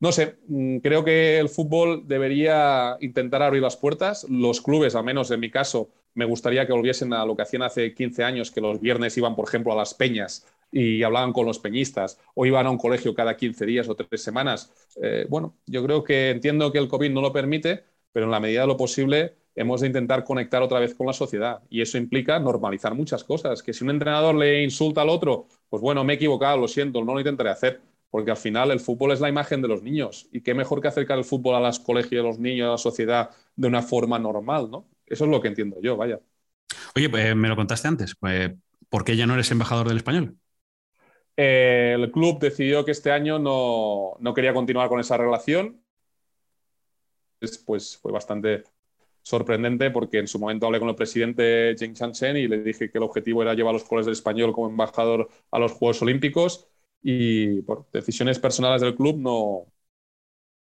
No sé, mm, creo que el fútbol debería intentar abrir las puertas. Los clubes, al menos en mi caso, me gustaría que volviesen a lo que hacían hace 15 años, que los viernes iban, por ejemplo, a las peñas y hablaban con los peñistas o iban a un colegio cada 15 días o tres semanas. Eh, bueno, yo creo que entiendo que el COVID no lo permite, pero en la medida de lo posible hemos de intentar conectar otra vez con la sociedad y eso implica normalizar muchas cosas. Que si un entrenador le insulta al otro, pues bueno, me he equivocado, lo siento, no lo intentaré hacer, porque al final el fútbol es la imagen de los niños y qué mejor que acercar el fútbol a los colegios, a los niños, a la sociedad de una forma normal, ¿no? Eso es lo que entiendo yo, vaya. Oye, pues me lo contaste antes. Pues, ¿Por qué ya no eres embajador del español? El club decidió que este año no, quería continuar con esa relación. Pues fue bastante sorprendente porque en su momento hablé con el presidente Jeng Chanchen y le dije que el objetivo era llevar los colores del español como embajador a los Juegos Olímpicos y por decisiones personales del club no,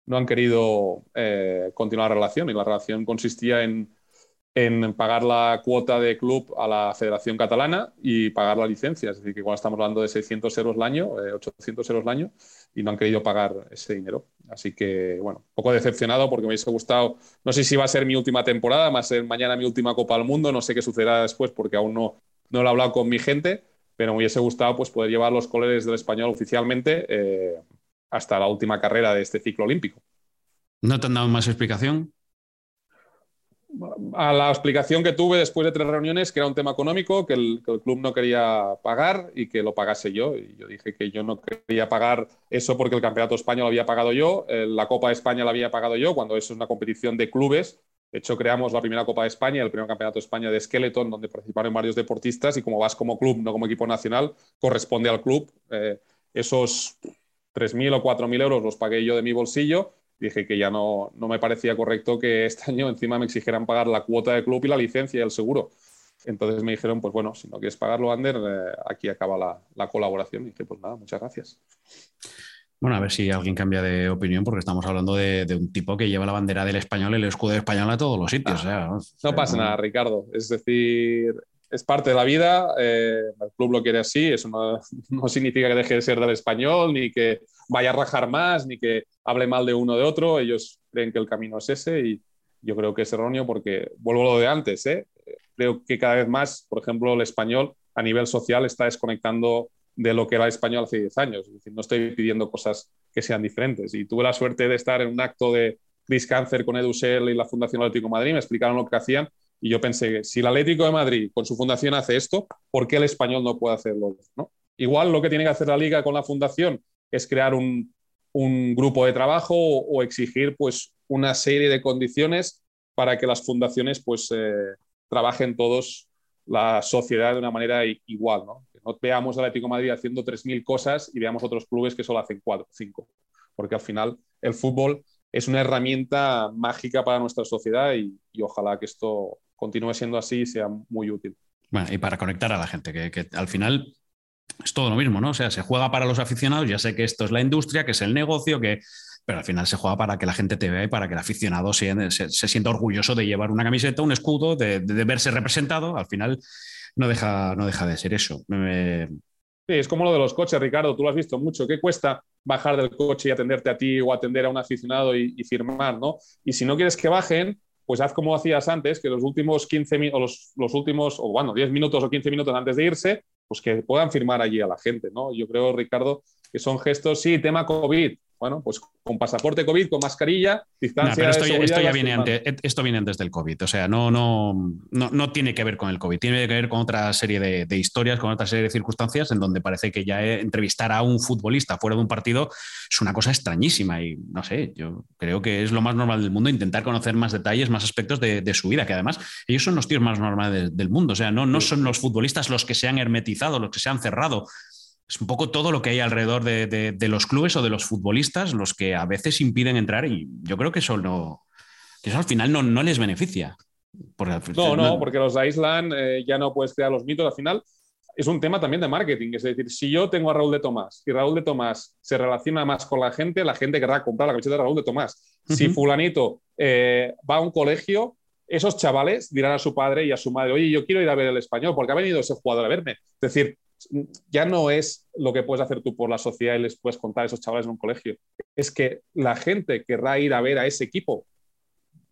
no han querido eh, continuar la relación y la relación consistía en en pagar la cuota de club a la Federación Catalana y pagar la licencia. Es decir, que cuando estamos hablando de 600 euros al año, 800 eh, euros al año, y no han querido pagar ese dinero. Así que, bueno, un poco decepcionado porque me hubiese gustado, no sé si va a ser mi última temporada, va a ser mañana mi última Copa del Mundo, no sé qué sucederá después porque aún no, no lo he hablado con mi gente, pero me hubiese gustado pues, poder llevar los colores del español oficialmente eh, hasta la última carrera de este ciclo olímpico. ¿No te han dado más explicación? A la explicación que tuve después de tres reuniones, que era un tema económico, que el, club no quería pagar y que lo pagase yo. Y yo dije que yo no quería pagar eso porque el Campeonato Español lo había pagado yo, eh, la Copa de España la había pagado yo, cuando eso es una competición de clubes. De hecho, creamos la primera Copa de España, el primer Campeonato de España de Skeleton, donde participaron varios deportistas y como vas como club, no como equipo nacional, corresponde al club. Eh, esos 3.000 o 4.000 euros los pagué yo de mi bolsillo dije que ya no, no me parecía correcto que este año encima me exigieran pagar la cuota de club y la licencia y el seguro. Entonces me dijeron, pues bueno, si no quieres pagarlo, Ander, eh, aquí acaba la, la, colaboración. Y dije, pues nada, muchas gracias. Bueno, a ver si alguien cambia de opinión, porque estamos hablando de, un tipo que lleva la bandera del español y el escudo español a todos los sitios. no pasa nada, Ricardo. Es decir, es parte de la vida, eh, el club lo quiere así, eso no, no, significa que deje de ser del español ni que vaya a rajar más ni que hable mal de uno de otro. Ellos creen que el camino es ese y yo creo que es erróneo porque, vuelvo a lo de antes, ¿eh? creo que cada vez más, por ejemplo, el español a nivel social está desconectando de lo que era el español hace 10 años. Es decir, no estoy pidiendo cosas que sean diferentes. Y tuve la suerte de estar en un acto de Chris Cáncer con Edu y la Fundación Atlético de Madrid, me explicaron lo que hacían y yo pensé, si el Atlético de Madrid con su fundación hace esto, ¿por qué el español no puede hacerlo? ¿no? Igual lo que tiene que hacer la liga con la fundación es crear un, un grupo de trabajo o, exigir pues, una serie de condiciones para que las fundaciones pues, eh, trabajen todos la sociedad de una manera igual. ¿no? Que no veamos al Atlético de Madrid haciendo 3.000 cosas y veamos otros clubes que solo hacen 4 o 5. Porque al final el fútbol es una herramienta mágica para nuestra sociedad y, y ojalá que esto continúe siendo así y sea muy útil. Bueno, y para conectar a la gente, que, al final es todo lo mismo, ¿no? O sea, se juega para los aficionados, ya sé que esto es la industria, que es el negocio, que pero al final se juega para que la gente te vea y para que el aficionado se, se, sienta orgulloso de llevar una camiseta, un escudo, de, verse representado. Al final no deja, no deja de ser eso. Sí, es como lo de los coches, Ricardo, tú lo has visto mucho. ¿Qué cuesta bajar del coche y atenderte a ti o atender a un aficionado y, y firmar, ¿no? Y si no quieres que bajen, pues haz como hacías antes, que los últimos 15 o los, los, últimos, o bueno, 10 minutos o 15 minutos antes de irse, pues que puedan firmar allí a la gente, ¿no? Yo creo, Ricardo, que son gestos, sí, tema COVID, bueno, pues con pasaporte COVID, con mascarilla, distancia. esto, ya, viene antes, esto viene antes del COVID. O sea, no, no, no, tiene que ver con el COVID. Tiene que ver con otra serie de, historias, con otra serie de circunstancias en donde parece que ya entrevistar a un futbolista fuera de un partido es una cosa extrañísima. Y no sé, yo creo que es lo más normal del mundo intentar conocer más detalles, más aspectos de, su vida, que además ellos son los tíos más normales del mundo. O sea, no, no son los futbolistas los que se han hermetizado, los que se han cerrado es un poco todo lo que hay alrededor de, los clubes o de los futbolistas los que a veces impiden entrar y yo creo que eso, no, eso al final no, no les beneficia. no, no, porque los aíslan, eh, ya no puedes crear los mitos. Al final es un tema también de marketing. Es decir, si yo tengo a Raúl de Tomás y Raúl de Tomás se relaciona más con la gente, la gente querrá comprar la camiseta de Raúl de Tomás. Si fulanito eh, va a un colegio, esos chavales dirán a su padre y a su madre, oye, yo quiero ir a ver el español porque ha venido ese jugador a verme. Es decir, ya no es lo que puedes hacer tú por la sociedad y les puedes contar a esos chavales en un colegio, es que la gente querrá ir a ver a ese equipo.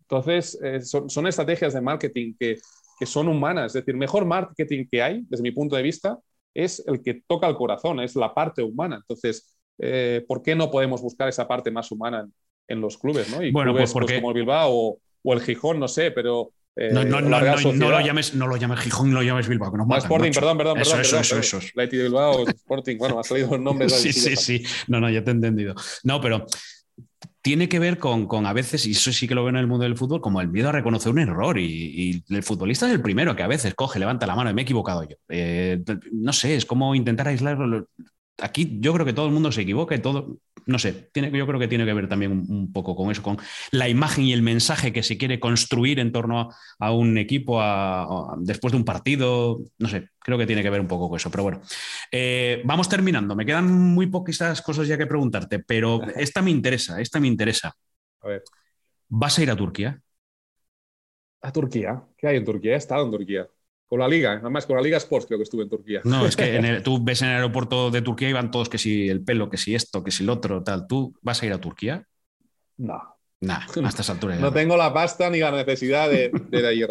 Entonces, eh, son, estrategias de marketing que, son humanas, es decir, mejor marketing que hay, desde mi punto de vista, es el que toca el corazón, es la parte humana. Entonces, eh, ¿por qué no podemos buscar esa parte más humana en, los clubes? ¿no? Y bueno, clubes pues, pues como el Bilbao o, o, el Gijón, no sé, pero eh, no, no, no, lo llames, no lo llames Gijón, lo llames Bilbao, que nos matan, Sporting, perdón, perdón, eso, perdón. Eso, eso, eso. Leti de Bilbao, Sporting, bueno, ha salido el nombre. sí, sí, sí. No, no, ya te he entendido. No, pero tiene que ver con, con, a veces, y eso sí que lo veo en el mundo del fútbol, como el miedo a reconocer un error. Y, y el futbolista es el primero que a veces coge, levanta la mano y me he equivocado yo. Eh, no sé, es como intentar aislarlo aquí yo creo que todo el mundo se equivoca y todo, no sé, tiene, yo creo que tiene que ver también un, poco con eso, con la imagen y el mensaje que se quiere construir en torno a, un equipo después de un partido, no sé, creo que tiene que ver un poco con eso, pero bueno, eh, vamos terminando, me quedan muy poquitas cosas ya que preguntarte, pero esta me interesa, esta me interesa. A ver. ¿Vas a ir a Turquía? ¿A Turquía? ¿Qué hay en Turquía? He estado en Turquía. Con la Liga, además con la Liga Sports creo que estuve en Turquía. No, es que tú ves en el aeropuerto de Turquía y van todos que si el pelo, que si esto, que si el otro, tal. ¿Tú vas a ir a Turquía? No. Nah, a estas alturas. no tengo la pasta ni la necesidad de, de, ahí,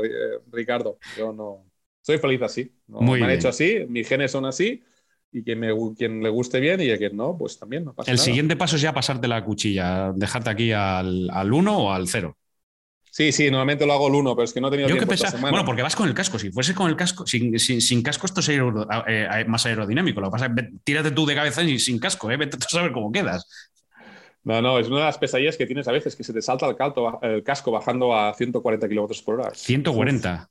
Ricardo. Yo no. Soy feliz así. me han hecho así, mis genes son así y quien, me, quien le guste bien y a quien no, pues también no pasa El siguiente paso es ya pasarte la cuchilla, dejarte aquí al 1 o al 0. Sí, sí, normalmente lo hago el 1, pero es que no he tenido Yo tiempo que Bueno, porque vas con el casco. Si fuese con el casco, sin, sin, casco, esto sería eh, más aerodinámico. Lo que pasa es que tírate tú de cabeza y sin casco, ¿eh? Vete a saber cómo quedas. No, no, es una de las pesadillas que tienes a veces, que se te salta el, el casco bajando a 140 kilómetros por hora. 140.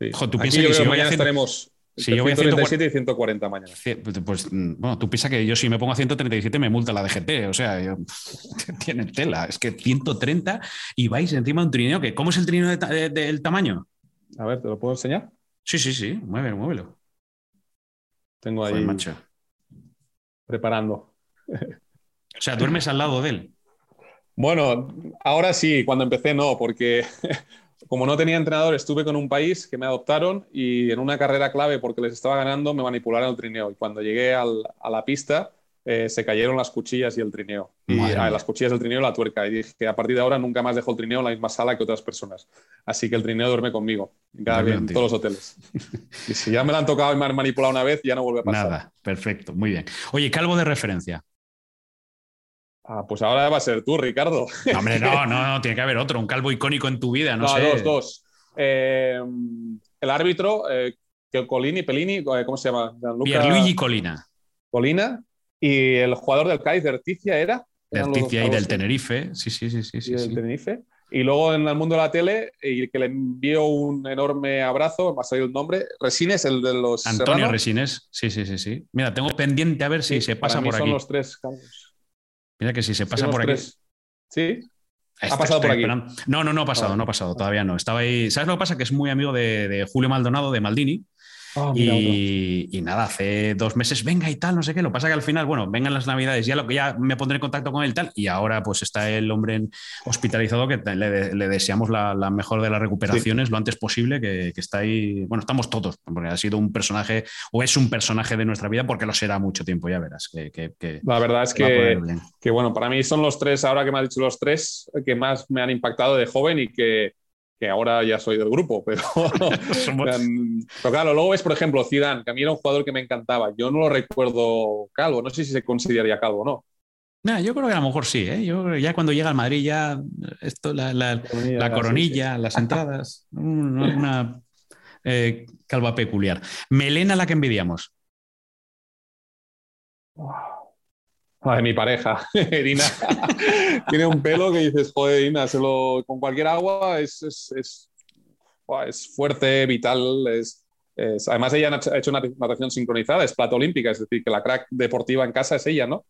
Sí. tú piensas que si mañana estaremos si yo voy a 137 y 140 mañana. Pues, pues, bueno, tú piensas que yo si me pongo a 137 me multa la DGT, o sea, tiene tela. Es que 130 y vais encima de un trineo que, ¿cómo es el trineo del tamaño? A ver, ¿te lo puedo enseñar? Sí, sí, sí, muévelo, muévelo. Tengo ahí. Preparando. O sea, duermes al lado de él. Bueno, ahora sí, cuando empecé no, porque como no tenía entrenador, estuve con un país que me adoptaron y en una carrera clave, porque les estaba ganando, me manipularon el trineo. Y cuando llegué a la pista, eh, se cayeron las cuchillas y el trineo. Y, ah, las cuchillas del trineo y la tuerca. Y dije que a partir de ahora nunca más dejo el trineo en la misma sala que otras personas. Así que el trineo duerme conmigo en, cada, en todos los hoteles. y si ya me lo han tocado y me han manipulado una vez, ya no vuelve a pasar. Nada, perfecto, muy bien. Oye, calvo de referencia. Ah, pues ahora va a ser tú, Ricardo. hombre, no, no, no, tiene que haber otro, un calvo icónico en tu vida, no, no sé. Dos, dos. Eh, el árbitro, eh, Colini, Pelini, eh, ¿cómo se llama? Pierluigi Colina. Colina. Y el jugador del Cádiz, Erticia, ¿era? Erticia y del Tenerife, sí, sí, sí. sí, y del Tenerife. Y luego en el mundo de la tele, y que le envío un enorme abrazo, me ha salido el nombre, Resines, el de los. Antonio Resines, sí, sí, sí, sí. Mira, tengo pendiente a ver si se pasa por aquí. Son los tres Mira que si se pasa por aquí. Sí. ¿Ha pasado por aquí? No, no, no ha pasado, no ha pasado, todavía no. Estaba ahí. ¿Sabes lo que pasa? Que es muy amigo de Julio Maldonado, de Maldini. Ah, y, nada, hace dos meses, venga y tal, no sé qué. Lo pasa que al final, bueno, vengan las navidades, ya lo que ya me pondré en contacto con él tal. Y ahora pues está el hombre hospitalizado que le, deseamos la, mejor de las recuperaciones lo antes posible, que, está ahí. Bueno, estamos todos, porque ha sido un personaje, o es un personaje de nuestra vida, porque lo será mucho tiempo, ya verás. Que, la verdad es que, que, bueno, para mí son los tres, ahora que me has dicho los tres, que más me han impactado de joven y que que ahora ya soy del grupo, pero, pero claro, luego es, por ejemplo, Zidane, que a mí era un jugador que me encantaba. Yo no lo recuerdo calvo, no sé si se consideraría calvo o no. No, yo creo que a lo mejor sí. ¿eh? Yo, ya cuando llega al Madrid, ya esto, la, la, coronilla, las entradas, una, eh, calva peculiar. Melena la que envidiamos. De mi pareja, Irina. tiene un pelo que dices, joder, Irina, se lo, con cualquier agua es, es, es, es fuerte, vital. Es, además, ella ha hecho una natación sincronizada, es plata olímpica, es decir, que la crack deportiva en casa es ella, ¿no?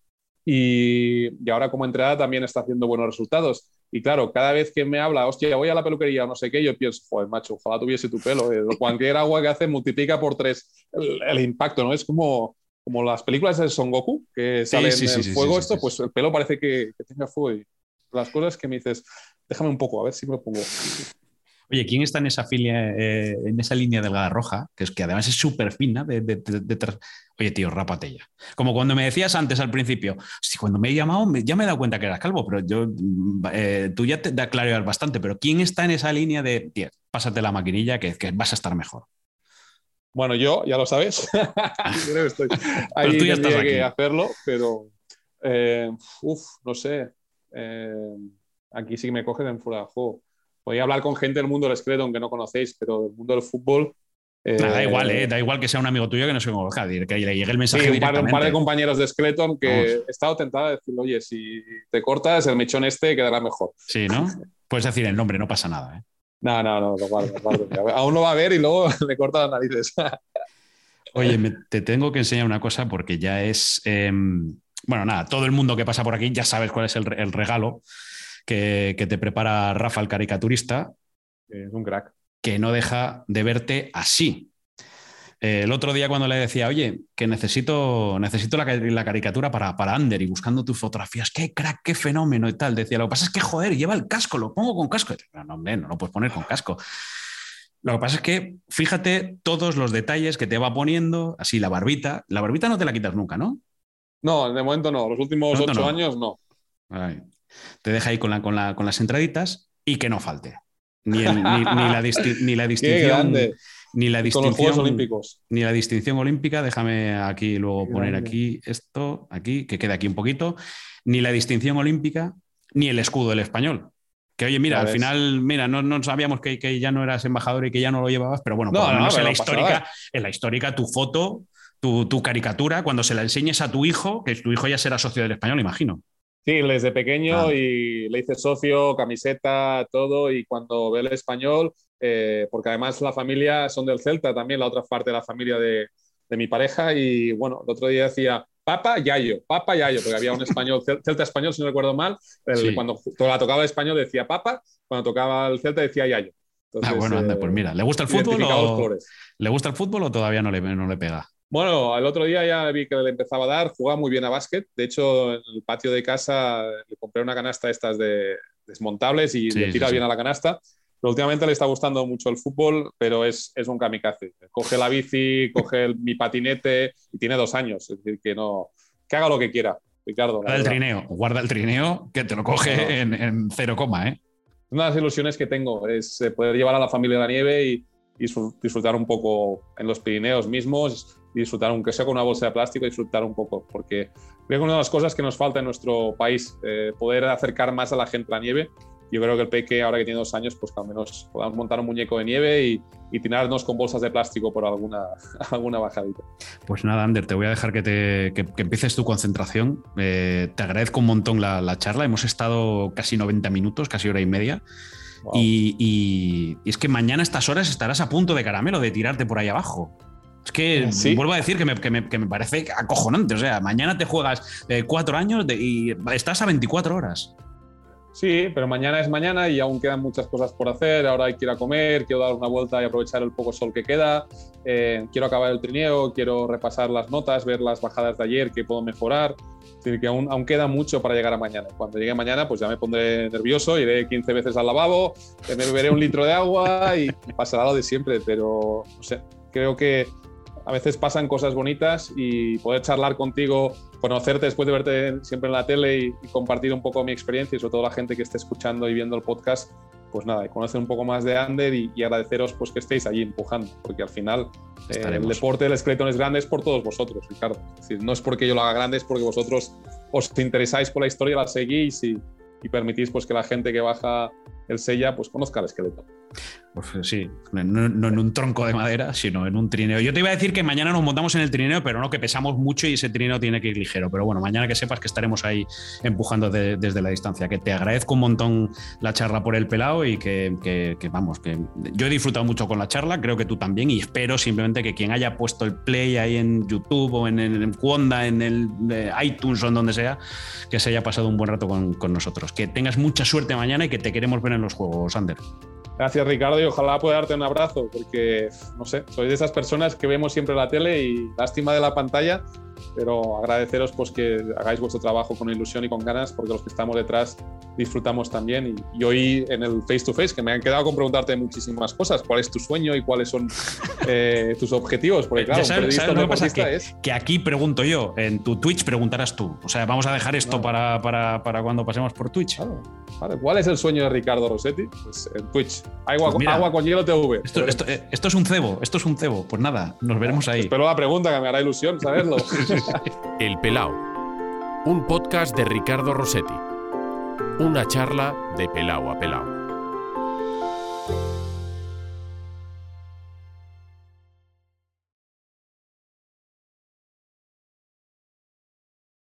Y, y, ahora como entrada también está haciendo buenos resultados. Y claro, cada vez que me habla, hostia, voy a la peluquería o no sé qué, yo pienso, joder, macho, ojalá tuviese tu pelo. Eh, cualquier agua que hace multiplica por tres el, el impacto, ¿no? Es como, como las películas de Son Goku, que sale en el fuego esto, pues el pelo parece que, tenga fuego. Y las cosas que me dices, déjame un poco, a ver si me pongo. Oye, ¿quién está en esa filia, eh, en esa línea delgada roja? Que es que además es súper fina. De, Oye, tío, rápate ya. Como cuando me decías antes al principio, si cuando me he llamado ya me he dado cuenta que eras calvo, pero yo, mm, eh, tú ya te da claridad bastante, pero ¿quién está en esa línea de, tío, pásate la maquinilla que, que vas a estar mejor? Bueno, yo, ya lo sabes. Creo que estoy. Ahí tú ya estás que hacerlo, pero. Eh, uf, no sé. Eh, aquí sí que me cogen en fuera de juego. Podría hablar con gente del mundo del esqueleto, aunque no conocéis, pero del mundo del fútbol. Eh, da igual, ¿eh? da igual que sea un amigo tuyo que no se conozca, que le llegue el mensaje. Sí, un, par, un par, de compañeros de Skeleton que he estado tentada de decirle, oye, si te cortas, el mechón este quedará mejor. Sí, ¿no? Puedes decir el nombre, no pasa nada. ¿eh? No, no, no, lo guardo, lo guardo. Aún lo va a ver y luego le corta las narices. Oye, te tengo que enseñar una cosa porque ya es. Em, bueno, nada, todo el mundo que pasa por aquí ya sabes cuál es el, regalo que, te prepara Rafa, el caricaturista. Es un crack. Que no deja de verte así el otro día cuando le decía, oye, que necesito, necesito la, caricatura para, para Ander y buscando tus fotografías, qué crack, qué fenómeno y tal, decía, lo que pasa es que, joder, lleva el casco, lo pongo con casco. no, hombre, no lo puedes poner con casco. Lo que pasa es que fíjate todos los detalles que te va poniendo, así la barbita. La barbita no te la quitas nunca, ¿no? No, de momento no. Los últimos ocho años no. Te deja ahí con, la, con, la, con, las entraditas y que no falte. Ni, ni, la, ni la distinción ni la distinción Olímpicos. Ni la distinción olímpica, déjame aquí luego poner aquí esto, aquí, que quede aquí un poquito, ni la distinción olímpica, ni el escudo del español. Que oye, mira, al final, mira, no, no sabíamos que, que, ya no eras embajador y que ya no lo llevabas, pero bueno, por lo menos en, la histórica, en la histórica, tu foto, tu, tu, caricatura, cuando se la enseñes a tu hijo, que tu hijo ya será socio del español, imagino. Sí, desde pequeño y le hice socio, camiseta, todo, y cuando ve el español, eh, porque además la familia son del Celta también, la otra parte de la familia de, de mi pareja, y bueno, el otro día decía, Papa Yayo, Papa Yayo, porque había un español, Celta español, si no recuerdo mal, cuando la tocaba el español decía Papa, cuando tocaba el Celta decía Yayo. ah, bueno, anda, pues mira, ¿le gusta el fútbol o, ¿le gusta el fútbol o todavía no le, no le pega? Bueno, el otro día ya vi que le empezaba a dar, jugaba muy bien a básquet. De hecho, en el patio de casa le compré una canasta estas de desmontables y le tira bien a la canasta. Pero últimamente le está gustando mucho el fútbol, pero es, es un kamikaze. Coge la bici, coge mi patinete y tiene dos años. Es decir, que no. que haga lo que quiera, Ricardo. Guarda el trineo, guarda el trineo que te lo coge en, cero coma, ¿eh? Una de las ilusiones que tengo es eh, poder llevar a la familia a la nieve y, disfrutar un poco en los Pirineos mismos, disfrutar, aunque sea con una bolsa de plástico, disfrutar un poco, porque creo que una de las cosas que nos falta en nuestro país, eh, poder acercar más a la gente a la nieve yo creo que el peque, ahora que tiene dos años, pues que al menos podamos montar un muñeco de nieve y, y tirarnos con bolsas de plástico por alguna, alguna bajadita. Pues nada, Ander, te voy a dejar que, te, que, empieces tu concentración. Eh, te agradezco un montón la, la, charla. Hemos estado casi 90 minutos, casi hora y media. Y, y, es que mañana a estas horas estarás a punto de caramelo, de tirarte por ahí abajo. Es que vuelvo a decir que me, que, me, que me, parece acojonante. O sea, mañana te juegas eh, cuatro años y estás a 24 horas. Sí, pero mañana es mañana y aún quedan muchas cosas por hacer. Ahora hay comer, quiero dar una vuelta y aprovechar el poco sol que queda. Eh, quiero acabar el trineo, quiero repasar las notas, ver las bajadas de ayer que puedo mejorar. Es que aún, queda mucho para llegar a mañana. Cuando llegue mañana, pues ya me pondré nervioso, iré 15 veces al lavabo, me beberé un litro de agua y pasará lo de siempre. Pero, creo que a veces pasan cosas bonitas y poder charlar contigo, conocerte después de verte siempre en la tele y, compartir un poco mi experiencia y sobre todo la gente que esté escuchando y viendo el podcast, pues nada, y conocer un poco más de Ander y, agradeceros pues que estéis allí empujando, porque al final eh, el deporte del esqueleto es grande es por todos vosotros, Ricardo. Es decir, no es porque yo lo haga grande, es porque vosotros os interesáis por la historia, la seguís y, y permitís pues que la gente que baja el sella pues conozca el esqueleto. Pues eh, sí, no, en un tronco de madera, sino en un trineo. Yo te iba a decir que mañana nos montamos en el trineo, pero no, que pesamos mucho y ese trineo tiene que ir ligero. Pero bueno, mañana que sepas que estaremos ahí empujando desde la distancia. Que te agradezco un montón la charla por el pelado y que, vamos, que yo he disfrutado mucho con la charla, creo que tú también, y espero simplemente que quien haya puesto el play ahí en YouTube o en, el en el eh, iTunes o en donde sea, que se haya pasado un buen rato con, con nosotros. Que tengas mucha suerte mañana y que te queremos ver en los juegos, Ander. Gracias Ricardo y ojalá pueda darte un abrazo porque, no sé, sois de esas personas que vemos siempre la tele y lástima de la pantalla, pero agradeceros pues que hagáis vuestro trabajo con ilusión y con ganas porque los que estamos detrás disfrutamos también y, hoy en el face to face que me han quedado con preguntarte muchísimas cosas, cuál es tu sueño y cuáles son eh, tus objetivos, porque claro, sabes, lo que pasa? Que, es... que aquí pregunto yo, en tu Twitch preguntarás tú, o sea, vamos a dejar esto para, para, para, cuando pasemos por Twitch. ¿Cuál es el sueño de Ricardo Rossetti? Pues en Twitch. Agua, pues agua con hielo TV. Esto, eh, esto, es un cebo, esto es un cebo. Pues nada, nos veremos ahí. Espero la pregunta que me hará ilusión saberlo. el Pelao. Un podcast de Ricardo Rossetti. Una charla de Pelao a Pelao.